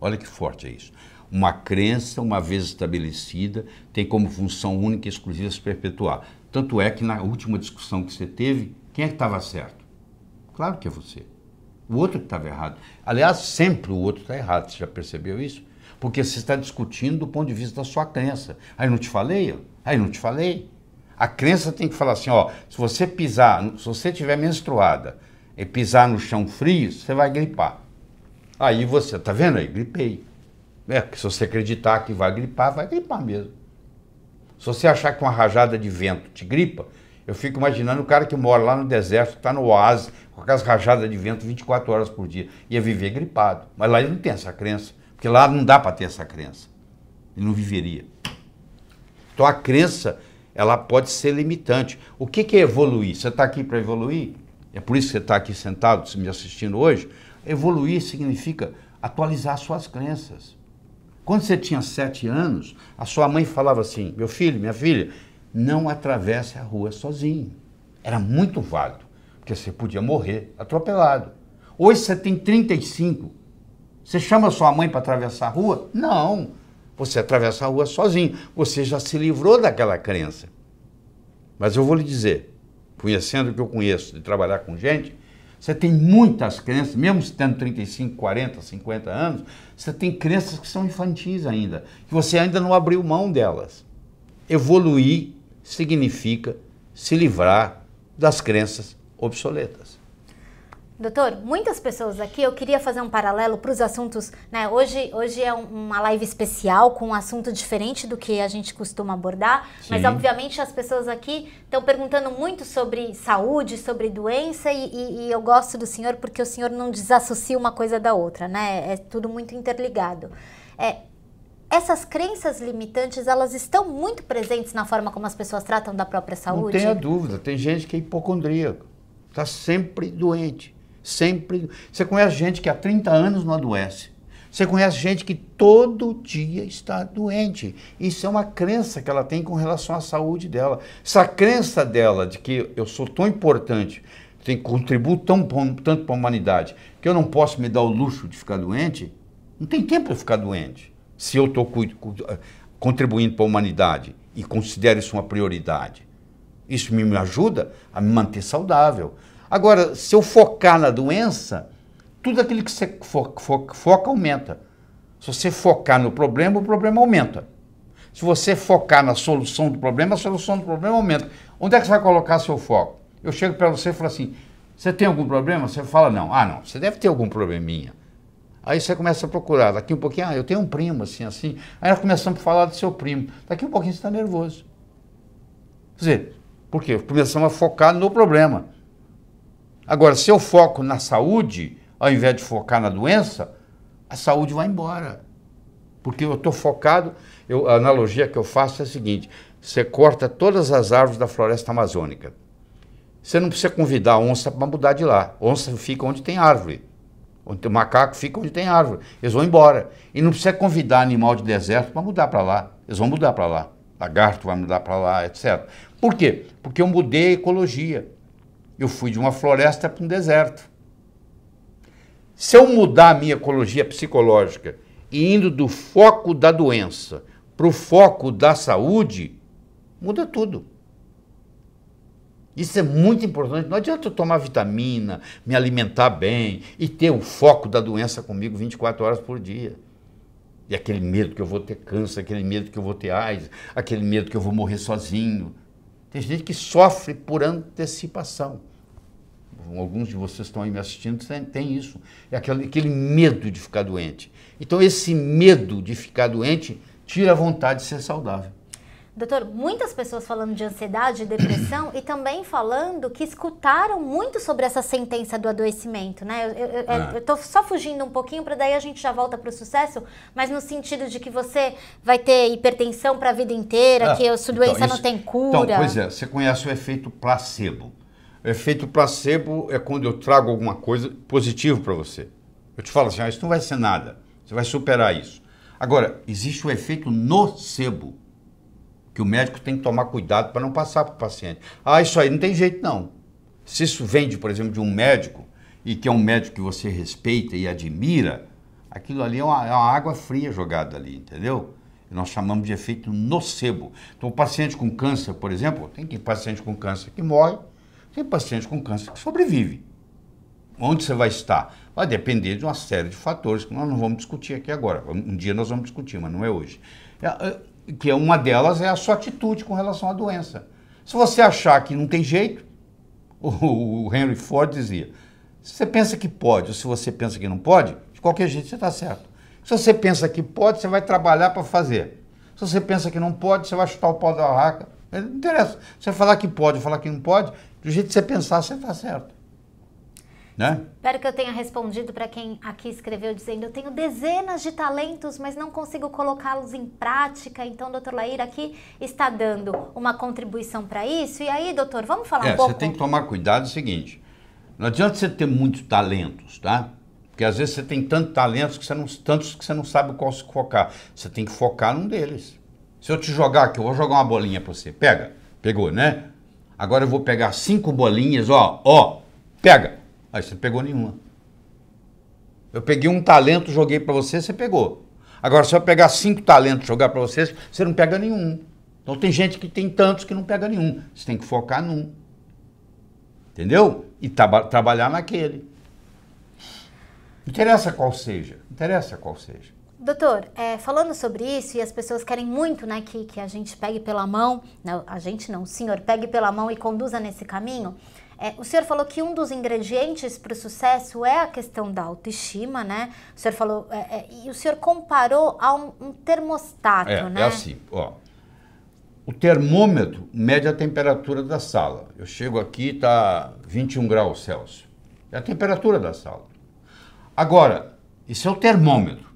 [SPEAKER 2] Olha que forte é isso. Uma crença, uma vez estabelecida, tem como função única e exclusiva se perpetuar. Tanto é que na última discussão que você teve, quem é que estava certo? Claro que é você. O outro que estava errado. Aliás, sempre o outro está errado. Você já percebeu isso? Porque você está discutindo do ponto de vista da sua crença. Aí não te falei? Aí não te falei? A crença tem que falar assim, ó, se você pisar, se você estiver menstruada e pisar no chão frio, você vai gripar. Aí você, tá vendo aí? Gripei. É, se você acreditar que vai gripar, vai gripar mesmo. Se você achar que uma rajada de vento te gripa, eu fico imaginando o cara que mora lá no deserto, está no oásis, com aquelas rajadas de vento 24 horas por dia, ia viver gripado. Mas lá ele não tem essa crença, porque lá não dá para ter essa crença. Ele não viveria. Então a crença, ela pode ser limitante. O que, que é evoluir? Você está aqui para evoluir? É por isso que você está aqui sentado me assistindo hoje? Evoluir significa atualizar suas crenças. Quando você tinha sete anos, a sua mãe falava assim: meu filho, minha filha, não atravesse a rua sozinho. Era muito válido, porque você podia morrer atropelado. Hoje você tem 35. Você chama sua mãe para atravessar a rua? Não. Você atravessa a rua sozinho. Você já se livrou daquela crença. Mas eu vou lhe dizer, conhecendo o que eu conheço de trabalhar com gente, você tem muitas crenças, mesmo tendo 35, 40, 50 anos, você tem crenças que são infantis ainda, que você ainda não abriu mão delas. Evoluir significa se livrar das crenças obsoletas.
[SPEAKER 1] Doutor, muitas pessoas aqui, eu queria fazer um paralelo para os assuntos, né? Hoje, hoje é um, uma live especial com um assunto diferente do que a gente costuma abordar, Sim. mas obviamente as pessoas aqui estão perguntando muito sobre saúde, sobre doença e, e, e, eu gosto do senhor porque o senhor não desassocia uma coisa da outra, né? É tudo muito interligado. É, essas crenças limitantes, elas estão muito presentes na forma como as pessoas tratam da própria saúde?
[SPEAKER 2] Não tenha dúvida, tem gente que é hipocondríaco, está sempre doente Sempre. Você conhece gente que há 30 anos não adoece. Você conhece gente que todo dia está doente. Isso é uma crença que ela tem com relação à saúde dela. Essa crença dela de que eu sou tão importante, tenho, contribuo tão, tanto para a humanidade, que eu não posso me dar o luxo de ficar doente, não tem tempo para ficar doente. Se eu estou contribuindo para a humanidade e considero isso uma prioridade. Isso me ajuda a me manter saudável. Agora, se eu focar na doença, tudo aquilo que você foca, foca, foca aumenta. Se você focar no problema, o problema aumenta. Se você focar na solução do problema, a solução do problema aumenta. Onde é que você vai colocar seu foco? Eu chego para você e falo assim: você tem algum problema? Você fala não. Ah, não, você deve ter algum probleminha. Aí você começa a procurar. Daqui um pouquinho, ah, eu tenho um primo assim, assim. Aí nós começamos a falar do seu primo. Daqui um pouquinho você está nervoso. Quer dizer, por quê? Começamos a focar no problema. Agora, se eu foco na saúde, ao invés de focar na doença, a saúde vai embora. Porque eu estou focado, eu, a analogia que eu faço é a seguinte: você corta todas as árvores da floresta amazônica. Você não precisa convidar a onça para mudar de lá. Onça fica onde tem árvore. Tem macaco fica onde tem árvore. Eles vão embora. E não precisa convidar animal de deserto para mudar para lá. Eles vão mudar para lá. Lagarto vai mudar para lá, etc. Por quê? Porque eu mudei a ecologia. Eu fui de uma floresta para um deserto. Se eu mudar a minha ecologia psicológica e indo do foco da doença para o foco da saúde, muda tudo. Isso é muito importante. Não adianta eu tomar vitamina, me alimentar bem e ter o foco da doença comigo 24 horas por dia. E aquele medo que eu vou ter câncer, aquele medo que eu vou ter AIDS, aquele medo que eu vou morrer sozinho. Tem gente que sofre por antecipação. Alguns de vocês estão aí me assistindo, tem, tem isso. É aquele, aquele medo de ficar doente. Então, esse medo de ficar doente tira a vontade de ser saudável.
[SPEAKER 1] Doutor, muitas pessoas falando de ansiedade e depressão e também falando que escutaram muito sobre essa sentença do adoecimento, né? Eu, eu, é. só fugindo um pouquinho para daí a gente já volta para o sucesso, mas no sentido de que você vai ter hipertensão para a vida inteira, ah, que a sua então, doença isso, não tem cura.
[SPEAKER 2] Então, pois é, você conhece o efeito placebo. O efeito placebo é quando eu trago alguma coisa positiva para você. Eu te falo assim, ah, isso não vai ser nada, você vai superar isso. Agora, existe o efeito nocebo que o médico tem que tomar cuidado para não passar para o paciente. Ah, isso aí não tem jeito não. Se isso vem, de, por exemplo, de um médico, e que é um médico que você respeita e admira, aquilo ali é uma, é uma água fria jogada ali, entendeu? Nós chamamos de efeito nocebo. Então, o paciente com câncer, por exemplo, tem que paciente com câncer que morre, tem paciente com câncer que sobrevive. Onde você vai estar? Vai depender de uma série de fatores que nós não vamos discutir aqui agora. Um dia nós vamos discutir, mas não é hoje. Que é uma delas é a sua atitude com relação à doença. Se você achar que não tem jeito, o Henry Ford dizia, se você pensa que pode ou se você pensa que não pode, de qualquer jeito você está certo. Se você pensa que pode, você vai trabalhar para fazer. Se você pensa que não pode, você vai chutar o pau da raca. Não interessa. Você falar que pode, falar que não pode, do jeito que você pensar, você está certo. Né?
[SPEAKER 1] Espero que eu tenha respondido para quem aqui escreveu dizendo: eu tenho dezenas de talentos, mas não consigo colocá-los em prática. Então, doutor Laíra aqui está dando uma contribuição para isso. E aí, doutor, vamos falar
[SPEAKER 2] é,
[SPEAKER 1] um pouco.
[SPEAKER 2] Você tem que tomar cuidado é o seguinte: não adianta você ter muitos talentos, tá? Porque às vezes você tem tantos talentos que você não, tantos que você não sabe qual se focar. Você tem que focar num deles. Se eu te jogar aqui, eu vou jogar uma bolinha para você. Pega. Pegou, né? Agora eu vou pegar cinco bolinhas, ó, ó, pega. Aí você não pegou nenhuma. Eu peguei um talento, joguei para você, você pegou. Agora, se eu pegar cinco talentos e jogar para você, você não pega nenhum. Então tem gente que tem tantos que não pega nenhum. Você tem que focar num. Entendeu? E tra trabalhar naquele. Interessa qual seja. Interessa qual seja.
[SPEAKER 1] Doutor, é, falando sobre isso, e as pessoas querem muito né, que, que a gente pegue pela mão, não, a gente não, o senhor pegue pela mão e conduza nesse caminho. É, o senhor falou que um dos ingredientes para o sucesso é a questão da autoestima, né? O senhor falou, é, é, e o senhor comparou a um, um termostato,
[SPEAKER 2] é,
[SPEAKER 1] né?
[SPEAKER 2] É assim, ó. O termômetro mede a temperatura da sala. Eu chego aqui, está 21 graus Celsius. É a temperatura da sala. Agora, isso é o termômetro.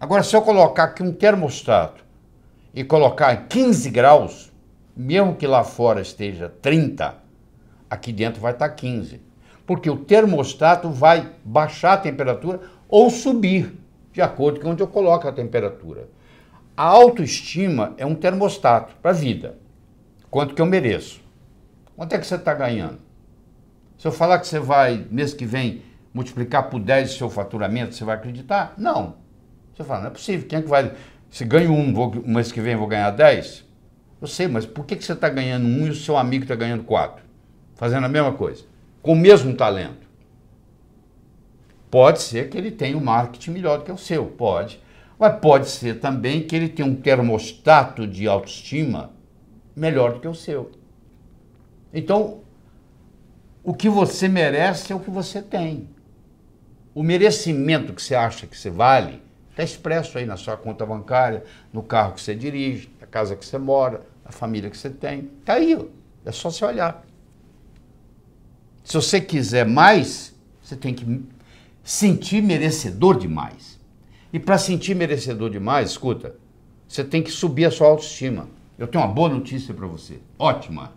[SPEAKER 2] Agora, se eu colocar aqui um termostato e colocar 15 graus, mesmo que lá fora esteja 30, aqui dentro vai estar 15. Porque o termostato vai baixar a temperatura ou subir, de acordo com onde eu coloco a temperatura. A autoestima é um termostato para a vida. Quanto que eu mereço? Quanto é que você está ganhando? Se eu falar que você vai, mês que vem, multiplicar por 10 o seu faturamento, você vai acreditar? Não. Você fala, não é possível, quem é que vai. Se ganho um, vou, mês que vem vou ganhar 10? Eu sei, mas por que, que você está ganhando um e o seu amigo está ganhando quatro? Fazendo a mesma coisa, com o mesmo talento. Pode ser que ele tenha um marketing melhor do que o seu, pode. Mas pode ser também que ele tenha um termostato de autoestima melhor do que o seu. Então, o que você merece é o que você tem. O merecimento que você acha que você vale Está expresso aí na sua conta bancária, no carro que você dirige, na casa que você mora, na família que você tem. Está aí, é só você olhar. Se você quiser mais, você tem que sentir merecedor demais. E para sentir merecedor demais, escuta, você tem que subir a sua autoestima. Eu tenho uma boa notícia para você. Ótima.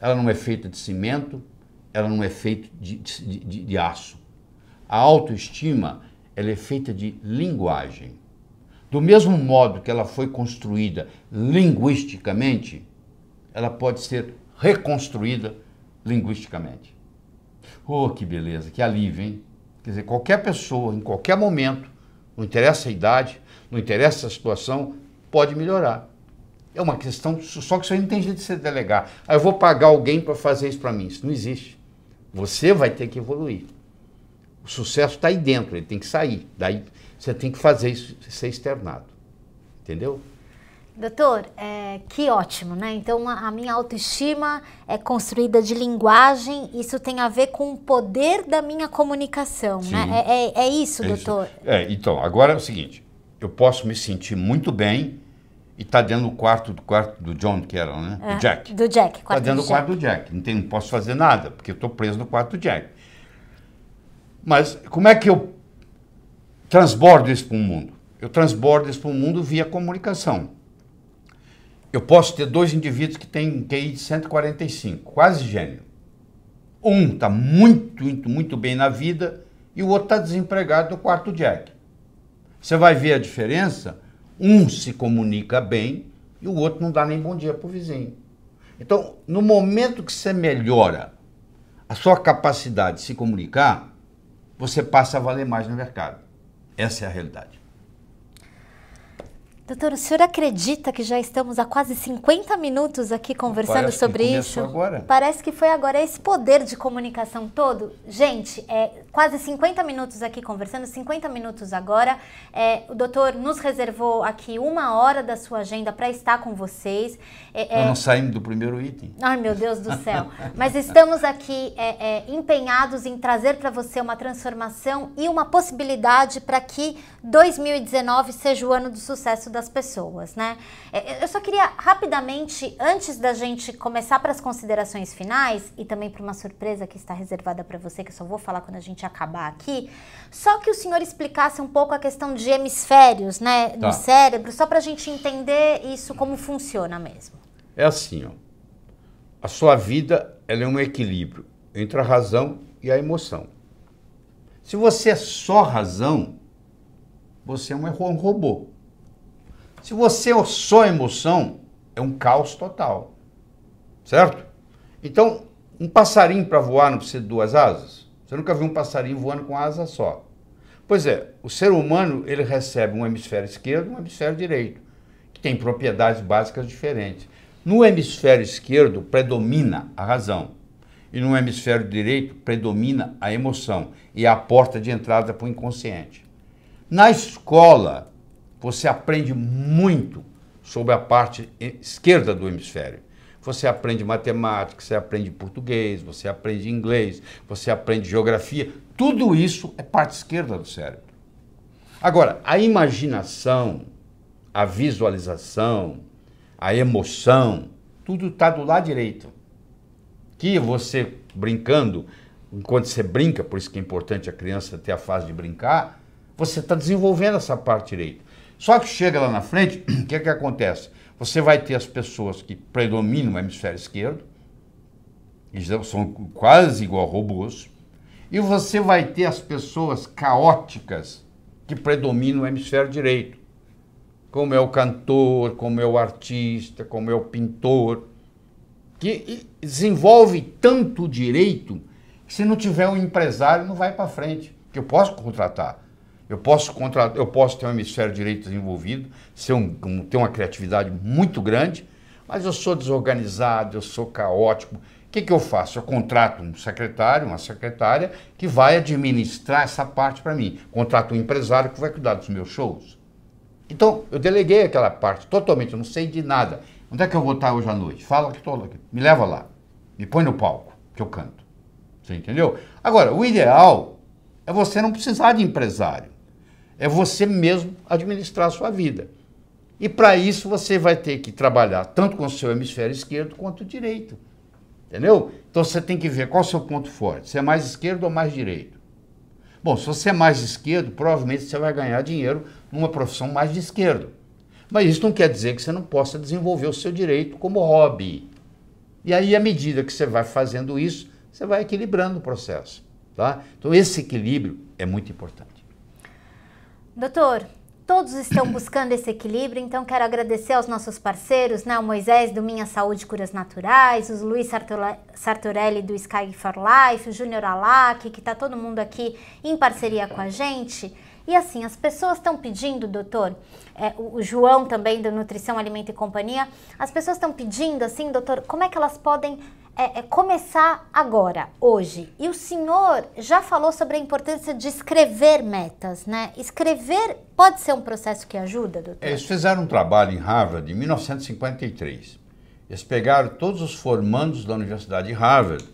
[SPEAKER 2] Ela não é feita de cimento, ela não é feita de, de, de, de aço. A autoestima ela é feita de linguagem. Do mesmo modo que ela foi construída linguisticamente, ela pode ser reconstruída linguisticamente. Oh, que beleza, que alívio, hein? Quer dizer, qualquer pessoa, em qualquer momento, não interessa a idade, não interessa a situação, pode melhorar. É uma questão, só que aí não tem jeito de se delegar. Aí eu vou pagar alguém para fazer isso para mim. Isso não existe. Você vai ter que evoluir. O sucesso está aí dentro, ele tem que sair. Daí você tem que fazer isso ser externado. Entendeu?
[SPEAKER 1] Doutor, é, que ótimo, né? Então a minha autoestima é construída de linguagem, isso tem a ver com o poder da minha comunicação, Sim. né? É, é, é isso, é doutor? Isso.
[SPEAKER 2] É, então, agora é o seguinte, eu posso me sentir muito bem e tá dentro do quarto do quarto do John, que era, né?
[SPEAKER 1] É,
[SPEAKER 2] do Jack.
[SPEAKER 1] Do Jack,
[SPEAKER 2] quarto Tá dentro do, do quarto do Jack. Não, tem, não posso fazer nada, porque eu estou preso no quarto do Jack. Mas como é que eu transbordo isso para o mundo? Eu transbordo isso para o mundo via comunicação. Eu posso ter dois indivíduos que têm QI de 145, quase gênio. Um está muito, muito, muito bem na vida e o outro está desempregado no quarto jack. Você vai ver a diferença? Um se comunica bem e o outro não dá nem bom dia para o vizinho. Então, no momento que você melhora a sua capacidade de se comunicar, você passa a valer mais no mercado. Essa é a realidade.
[SPEAKER 1] Doutor, o senhor acredita que já estamos há quase 50 minutos aqui conversando Parece sobre que isso?
[SPEAKER 2] Agora.
[SPEAKER 1] Parece que foi agora esse poder de comunicação todo. Gente, é quase 50 minutos aqui conversando, 50 minutos agora. É, o doutor nos reservou aqui uma hora da sua agenda para estar com vocês.
[SPEAKER 2] É, é... não saímos do primeiro item.
[SPEAKER 1] Ai, meu Deus do céu. Mas estamos aqui é, é, empenhados em trazer para você uma transformação e uma possibilidade para que 2019 seja o ano do sucesso da das pessoas, né? É, eu só queria rapidamente, antes da gente começar para as considerações finais e também para uma surpresa que está reservada para você, que eu só vou falar quando a gente acabar aqui, só que o senhor explicasse um pouco a questão de hemisférios, né, tá. no cérebro, só para a gente entender isso como funciona mesmo.
[SPEAKER 2] É assim, ó. A sua vida ela é um equilíbrio entre a razão e a emoção. Se você é só razão, você é um robô. Se você é só emoção, é um caos total. Certo? Então, um passarinho para voar não precisa de duas asas? Você nunca viu um passarinho voando com asa só. Pois é, o ser humano ele recebe um hemisfério esquerdo e um hemisfério direito, que tem propriedades básicas diferentes. No hemisfério esquerdo predomina a razão e no hemisfério direito predomina a emoção e é a porta de entrada para o inconsciente. Na escola, você aprende muito sobre a parte esquerda do hemisfério. Você aprende matemática, você aprende português, você aprende inglês, você aprende geografia. Tudo isso é parte esquerda do cérebro. Agora, a imaginação, a visualização, a emoção, tudo está do lado direito. Que você brincando, enquanto você brinca, por isso que é importante a criança ter a fase de brincar, você está desenvolvendo essa parte direita. Só que chega lá na frente, o que, é que acontece? Você vai ter as pessoas que predominam o hemisfério esquerdo, e são quase igual robôs, e você vai ter as pessoas caóticas que predominam o hemisfério direito, como é o cantor, como é o artista, como é o pintor, que desenvolve tanto direito que se não tiver um empresário não vai para frente, que eu posso contratar. Eu posso, contra, eu posso ter um hemisfério direito desenvolvido, ser um, ter uma criatividade muito grande, mas eu sou desorganizado, eu sou caótico. O que, que eu faço? Eu contrato um secretário, uma secretária, que vai administrar essa parte para mim. Contrato um empresário que vai cuidar dos meus shows. Então, eu deleguei aquela parte totalmente, eu não sei de nada. Onde é que eu vou estar hoje à noite? Fala que estou Me leva lá. Me põe no palco, que eu canto. Você entendeu? Agora, o ideal é você não precisar de empresário. É você mesmo administrar a sua vida. E para isso você vai ter que trabalhar tanto com o seu hemisfério esquerdo quanto direito. Entendeu? Então você tem que ver qual é o seu ponto forte. Se é mais esquerdo ou mais direito. Bom, se você é mais esquerdo, provavelmente você vai ganhar dinheiro numa profissão mais de esquerdo. Mas isso não quer dizer que você não possa desenvolver o seu direito como hobby. E aí, à medida que você vai fazendo isso, você vai equilibrando o processo. Tá? Então, esse equilíbrio é muito importante.
[SPEAKER 1] Doutor, todos estão buscando esse equilíbrio, então quero agradecer aos nossos parceiros, né? O Moisés do Minha Saúde Curas Naturais, o Luiz Sartorelli do Sky for Life, o Júnior Alac, que está todo mundo aqui em parceria com a gente. E assim, as pessoas estão pedindo, doutor, é, o João também do Nutrição, Alimento e Companhia, as pessoas estão pedindo, assim, doutor, como é que elas podem é, é começar agora, hoje. E o senhor já falou sobre a importância de escrever metas, né? Escrever pode ser um processo que ajuda, doutor?
[SPEAKER 2] Eles fizeram um trabalho em Harvard em 1953. Eles pegaram todos os formandos da Universidade de Harvard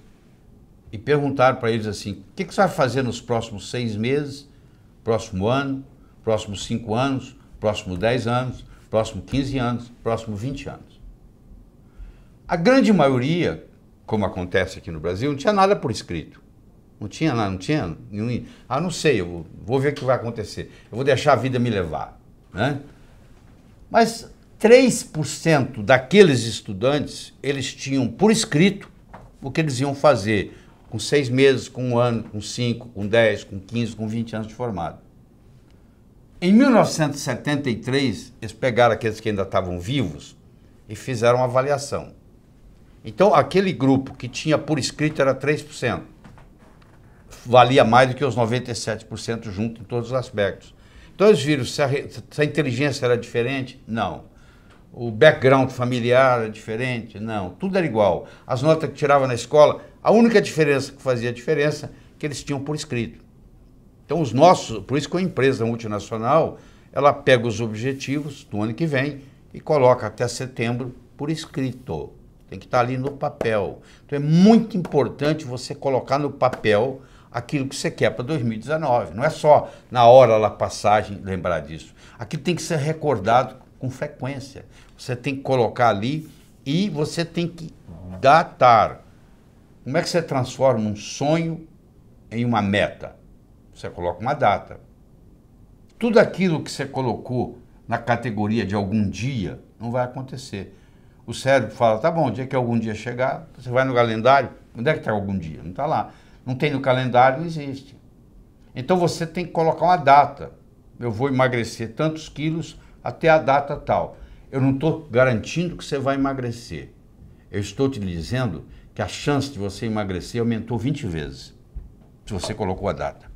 [SPEAKER 2] e perguntaram para eles assim: o que, que você vai fazer nos próximos seis meses, próximo ano, próximos cinco anos, próximos dez anos, próximos 15 anos, próximos 20 anos? A grande maioria como acontece aqui no Brasil, não tinha nada por escrito. Não tinha nada, não tinha nenhum. Ah, não sei, eu vou, vou ver o que vai acontecer. Eu vou deixar a vida me levar. Né? Mas 3% daqueles estudantes, eles tinham por escrito o que eles iam fazer com seis meses, com um ano, com cinco, com dez, com quinze, com vinte anos de formado. Em 1973, eles pegaram aqueles que ainda estavam vivos e fizeram uma avaliação. Então, aquele grupo que tinha por escrito era 3%. Valia mais do que os 97% junto em todos os aspectos. Então, eles viram se a, se a inteligência era diferente? Não. O background familiar era diferente? Não. Tudo era igual. As notas que tirava na escola, a única diferença que fazia diferença é que eles tinham por escrito. Então, os nossos, por isso que a empresa multinacional, ela pega os objetivos do ano que vem e coloca até setembro por escrito. Tem que estar ali no papel. Então é muito importante você colocar no papel aquilo que você quer para 2019. Não é só na hora da passagem lembrar disso. Aquilo tem que ser recordado com frequência. Você tem que colocar ali e você tem que datar. Como é que você transforma um sonho em uma meta? Você coloca uma data. Tudo aquilo que você colocou na categoria de algum dia não vai acontecer o cérebro fala, tá bom, o dia que algum dia chegar, você vai no calendário, onde é que está algum dia? Não está lá. Não tem no calendário, não existe. Então você tem que colocar uma data. Eu vou emagrecer tantos quilos até a data tal. Eu não estou garantindo que você vai emagrecer. Eu estou te dizendo que a chance de você emagrecer aumentou 20 vezes, se você colocou a data.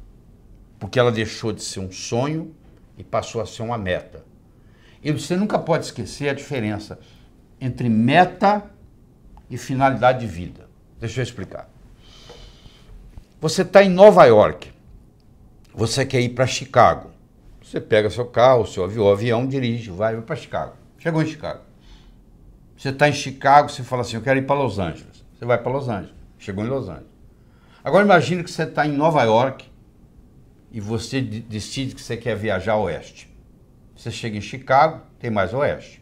[SPEAKER 2] Porque ela deixou de ser um sonho e passou a ser uma meta. E você nunca pode esquecer a diferença entre meta e finalidade de vida. Deixa eu explicar. Você está em Nova York, você quer ir para Chicago. Você pega seu carro, seu avião, avião dirige, vai, vai para Chicago. Chegou em Chicago. Você está em Chicago, você fala assim, eu quero ir para Los Angeles. Você vai para Los Angeles. Chegou em Los Angeles. Agora imagine que você está em Nova York e você decide que você quer viajar ao oeste. Você chega em Chicago, tem mais oeste.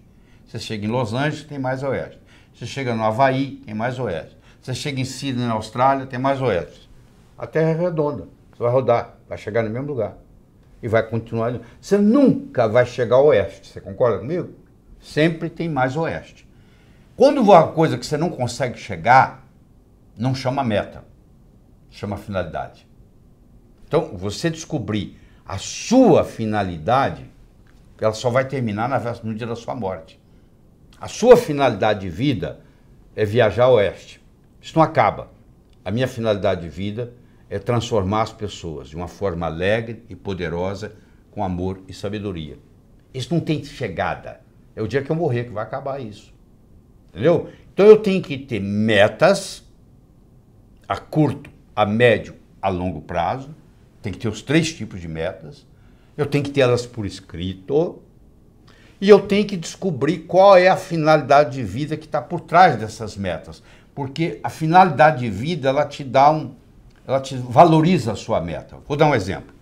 [SPEAKER 2] Você chega em Los Angeles, tem mais oeste. Você chega no Havaí, tem mais oeste. Você chega em Sydney, na Austrália, tem mais oeste. A Terra é redonda. Você vai rodar, vai chegar no mesmo lugar. E vai continuar. Você nunca vai chegar ao oeste. Você concorda comigo? Sempre tem mais oeste. Quando uma coisa que você não consegue chegar, não chama meta, chama finalidade. Então, você descobrir a sua finalidade, ela só vai terminar no dia da sua morte. A sua finalidade de vida é viajar ao oeste. Isso não acaba. A minha finalidade de vida é transformar as pessoas de uma forma alegre e poderosa, com amor e sabedoria. Isso não tem chegada. É o dia que eu morrer que vai acabar isso. Entendeu? Então eu tenho que ter metas a curto, a médio, a longo prazo. Tem que ter os três tipos de metas. Eu tenho que ter elas por escrito. E eu tenho que descobrir qual é a finalidade de vida que está por trás dessas metas. Porque a finalidade de vida, ela te dá um. Ela te valoriza a sua meta. Vou dar um exemplo.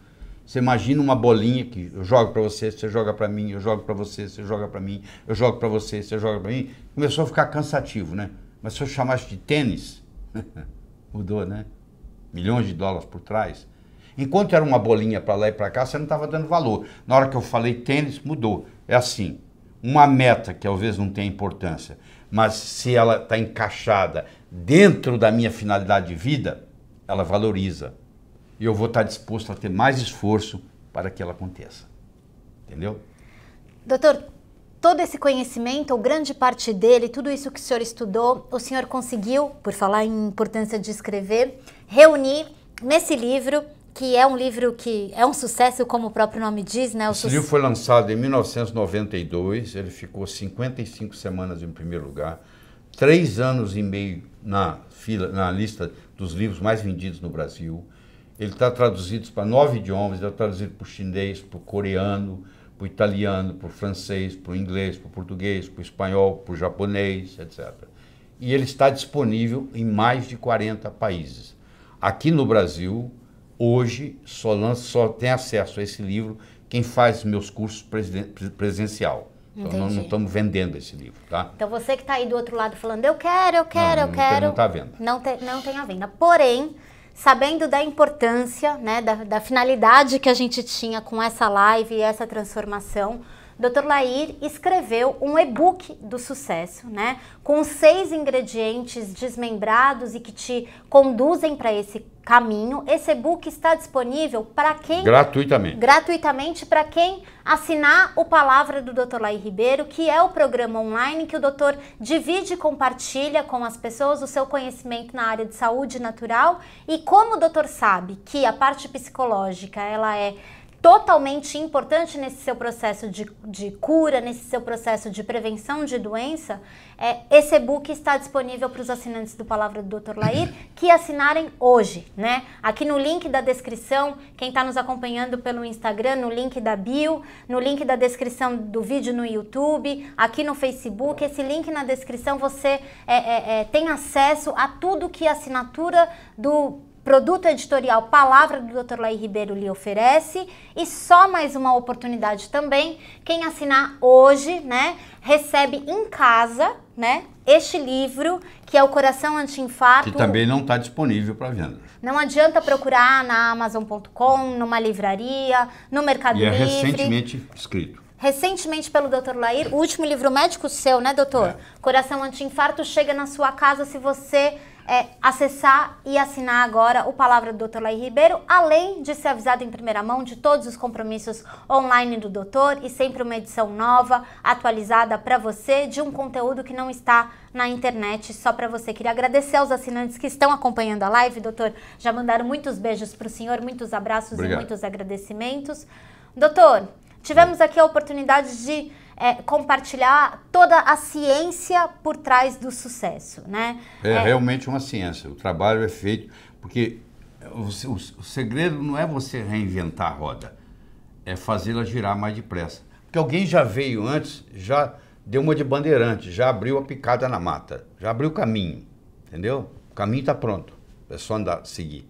[SPEAKER 2] Você imagina uma bolinha que eu jogo para você, você joga para mim, eu jogo para você, você joga para mim, eu jogo para você, você joga para mim. Começou a ficar cansativo, né? Mas se eu chamasse de tênis, mudou, né? Milhões de dólares por trás. Enquanto era uma bolinha para lá e para cá, você não estava dando valor. Na hora que eu falei tênis, mudou. É assim, uma meta que talvez não tenha importância, mas se ela está encaixada dentro da minha finalidade de vida, ela valoriza e eu vou estar disposto a ter mais esforço para que ela aconteça. Entendeu?
[SPEAKER 1] Doutor, todo esse conhecimento, ou grande parte dele, tudo isso que o senhor estudou, o senhor conseguiu, por falar em importância de escrever, reunir nesse livro, que é um livro que é um sucesso, como o próprio nome diz, né?
[SPEAKER 2] O Esse livro foi lançado em 1992, ele ficou 55 semanas em primeiro lugar, três anos e meio na fila, na lista dos livros mais vendidos no Brasil. Ele está traduzido para nove idiomas, está traduzido para o chinês, para o coreano, para o italiano, para o francês, para o inglês, para o português, para o espanhol, para o japonês, etc. E ele está disponível em mais de 40 países. Aqui no Brasil, hoje, só, lança, só tem acesso a esse livro quem faz meus cursos presencial. Então não, não, estamos vendendo esse livro, tá?
[SPEAKER 1] Então você que está aí do outro lado falando, eu quero, eu quero, não, eu quero.
[SPEAKER 2] Não está à venda.
[SPEAKER 1] Não, te, não tem a venda. Porém, sabendo da importância, né, da, da finalidade que a gente tinha com essa live e essa transformação, Dr. Lair escreveu um e-book do sucesso, né? Com seis ingredientes desmembrados e que te conduzem para esse caminho. Esse e-book está disponível para quem
[SPEAKER 2] gratuitamente.
[SPEAKER 1] Gratuitamente para quem assinar o Palavra do Dr. Lair Ribeiro, que é o programa online que o doutor divide e compartilha com as pessoas o seu conhecimento na área de saúde natural e como o doutor sabe que a parte psicológica ela é totalmente importante nesse seu processo de, de cura, nesse seu processo de prevenção de doença, é, esse e-book está disponível para os assinantes do Palavra do Dr. Lair que assinarem hoje, né? Aqui no link da descrição, quem está nos acompanhando pelo Instagram, no link da bio, no link da descrição do vídeo no YouTube, aqui no Facebook, esse link na descrição você é, é, é tem acesso a tudo que a assinatura do produto editorial Palavra do Dr. Laí Ribeiro lhe oferece. E só mais uma oportunidade também, quem assinar hoje, né, recebe em casa, né, este livro, que é o Coração Anti-Infarto.
[SPEAKER 2] Que também não está disponível para venda.
[SPEAKER 1] Não adianta procurar na Amazon.com, numa livraria, no Mercado
[SPEAKER 2] e é
[SPEAKER 1] Livre.
[SPEAKER 2] é recentemente escrito.
[SPEAKER 1] Recentemente pelo Dr. Lair, o último livro médico seu, né, doutor? É. Coração Anti-Infarto chega na sua casa se você é, acessar e assinar agora o Palavra do Dr. Laí Ribeiro, além de ser avisado em primeira mão de todos os compromissos online do doutor e sempre uma edição nova, atualizada para você, de um conteúdo que não está na internet só para você. Queria agradecer aos assinantes que estão acompanhando a live, doutor. Já mandaram muitos beijos para o senhor, muitos abraços Obrigado. e muitos agradecimentos. Doutor, tivemos aqui a oportunidade de é, compartilhar toda a ciência por trás do sucesso, né?
[SPEAKER 2] É, é, realmente uma ciência. O trabalho é feito porque o, o, o segredo não é você reinventar a roda, é fazê-la girar mais depressa. Porque alguém já veio antes, já deu uma de bandeirante, já abriu a picada na mata, já abriu o caminho, entendeu? O caminho está pronto, é só andar, seguir.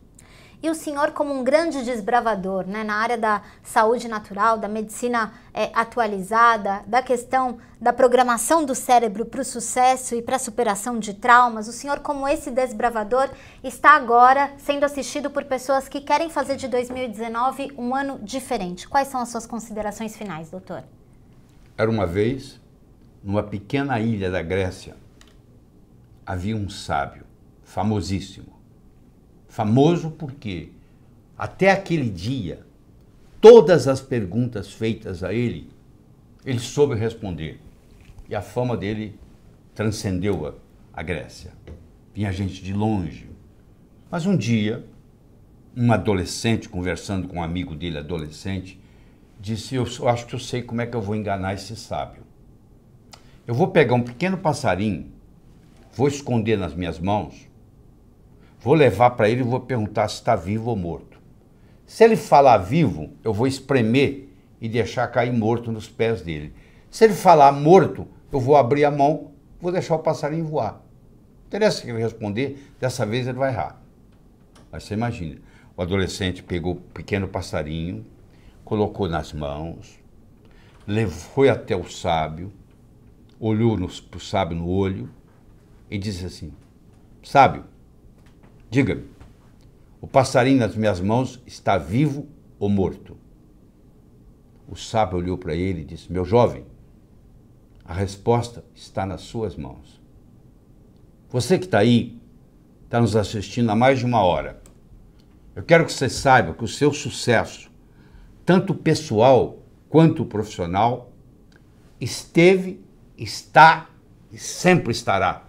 [SPEAKER 1] E o senhor, como um grande desbravador né, na área da saúde natural, da medicina é, atualizada, da questão da programação do cérebro para o sucesso e para a superação de traumas, o senhor, como esse desbravador, está agora sendo assistido por pessoas que querem fazer de 2019 um ano diferente. Quais são as suas considerações finais, doutor?
[SPEAKER 2] Era uma vez, numa pequena ilha da Grécia, havia um sábio famosíssimo Famoso porque até aquele dia, todas as perguntas feitas a ele, ele soube responder. E a fama dele transcendeu a, a Grécia. Vinha gente de longe. Mas um dia, um adolescente, conversando com um amigo dele, adolescente, disse: Eu acho que eu sei como é que eu vou enganar esse sábio. Eu vou pegar um pequeno passarinho, vou esconder nas minhas mãos Vou levar para ele e vou perguntar se está vivo ou morto. Se ele falar vivo, eu vou espremer e deixar cair morto nos pés dele. Se ele falar morto, eu vou abrir a mão, vou deixar o passarinho voar. Interessa que ele responder, dessa vez ele vai errar. Mas você imagina, o adolescente pegou o pequeno passarinho, colocou nas mãos, levou, foi até o sábio, olhou para o sábio no olho e disse assim: Sábio, Diga-me, o passarinho nas minhas mãos está vivo ou morto? O sábio olhou para ele e disse: Meu jovem, a resposta está nas suas mãos. Você que está aí, está nos assistindo há mais de uma hora. Eu quero que você saiba que o seu sucesso, tanto pessoal quanto profissional, esteve, está e sempre estará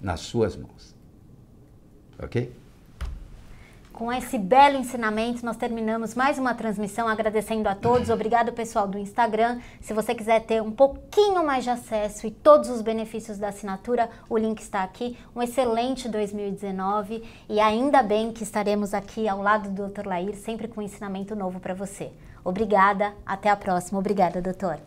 [SPEAKER 2] nas suas mãos ok?
[SPEAKER 1] Com esse belo ensinamento, nós terminamos mais uma transmissão agradecendo a todos. Obrigado, pessoal do Instagram. Se você quiser ter um pouquinho mais de acesso e todos os benefícios da assinatura, o link está aqui. Um excelente 2019 e ainda bem que estaremos aqui ao lado do Dr. Lair, sempre com um ensinamento novo para você. Obrigada, até a próxima. Obrigada, doutor.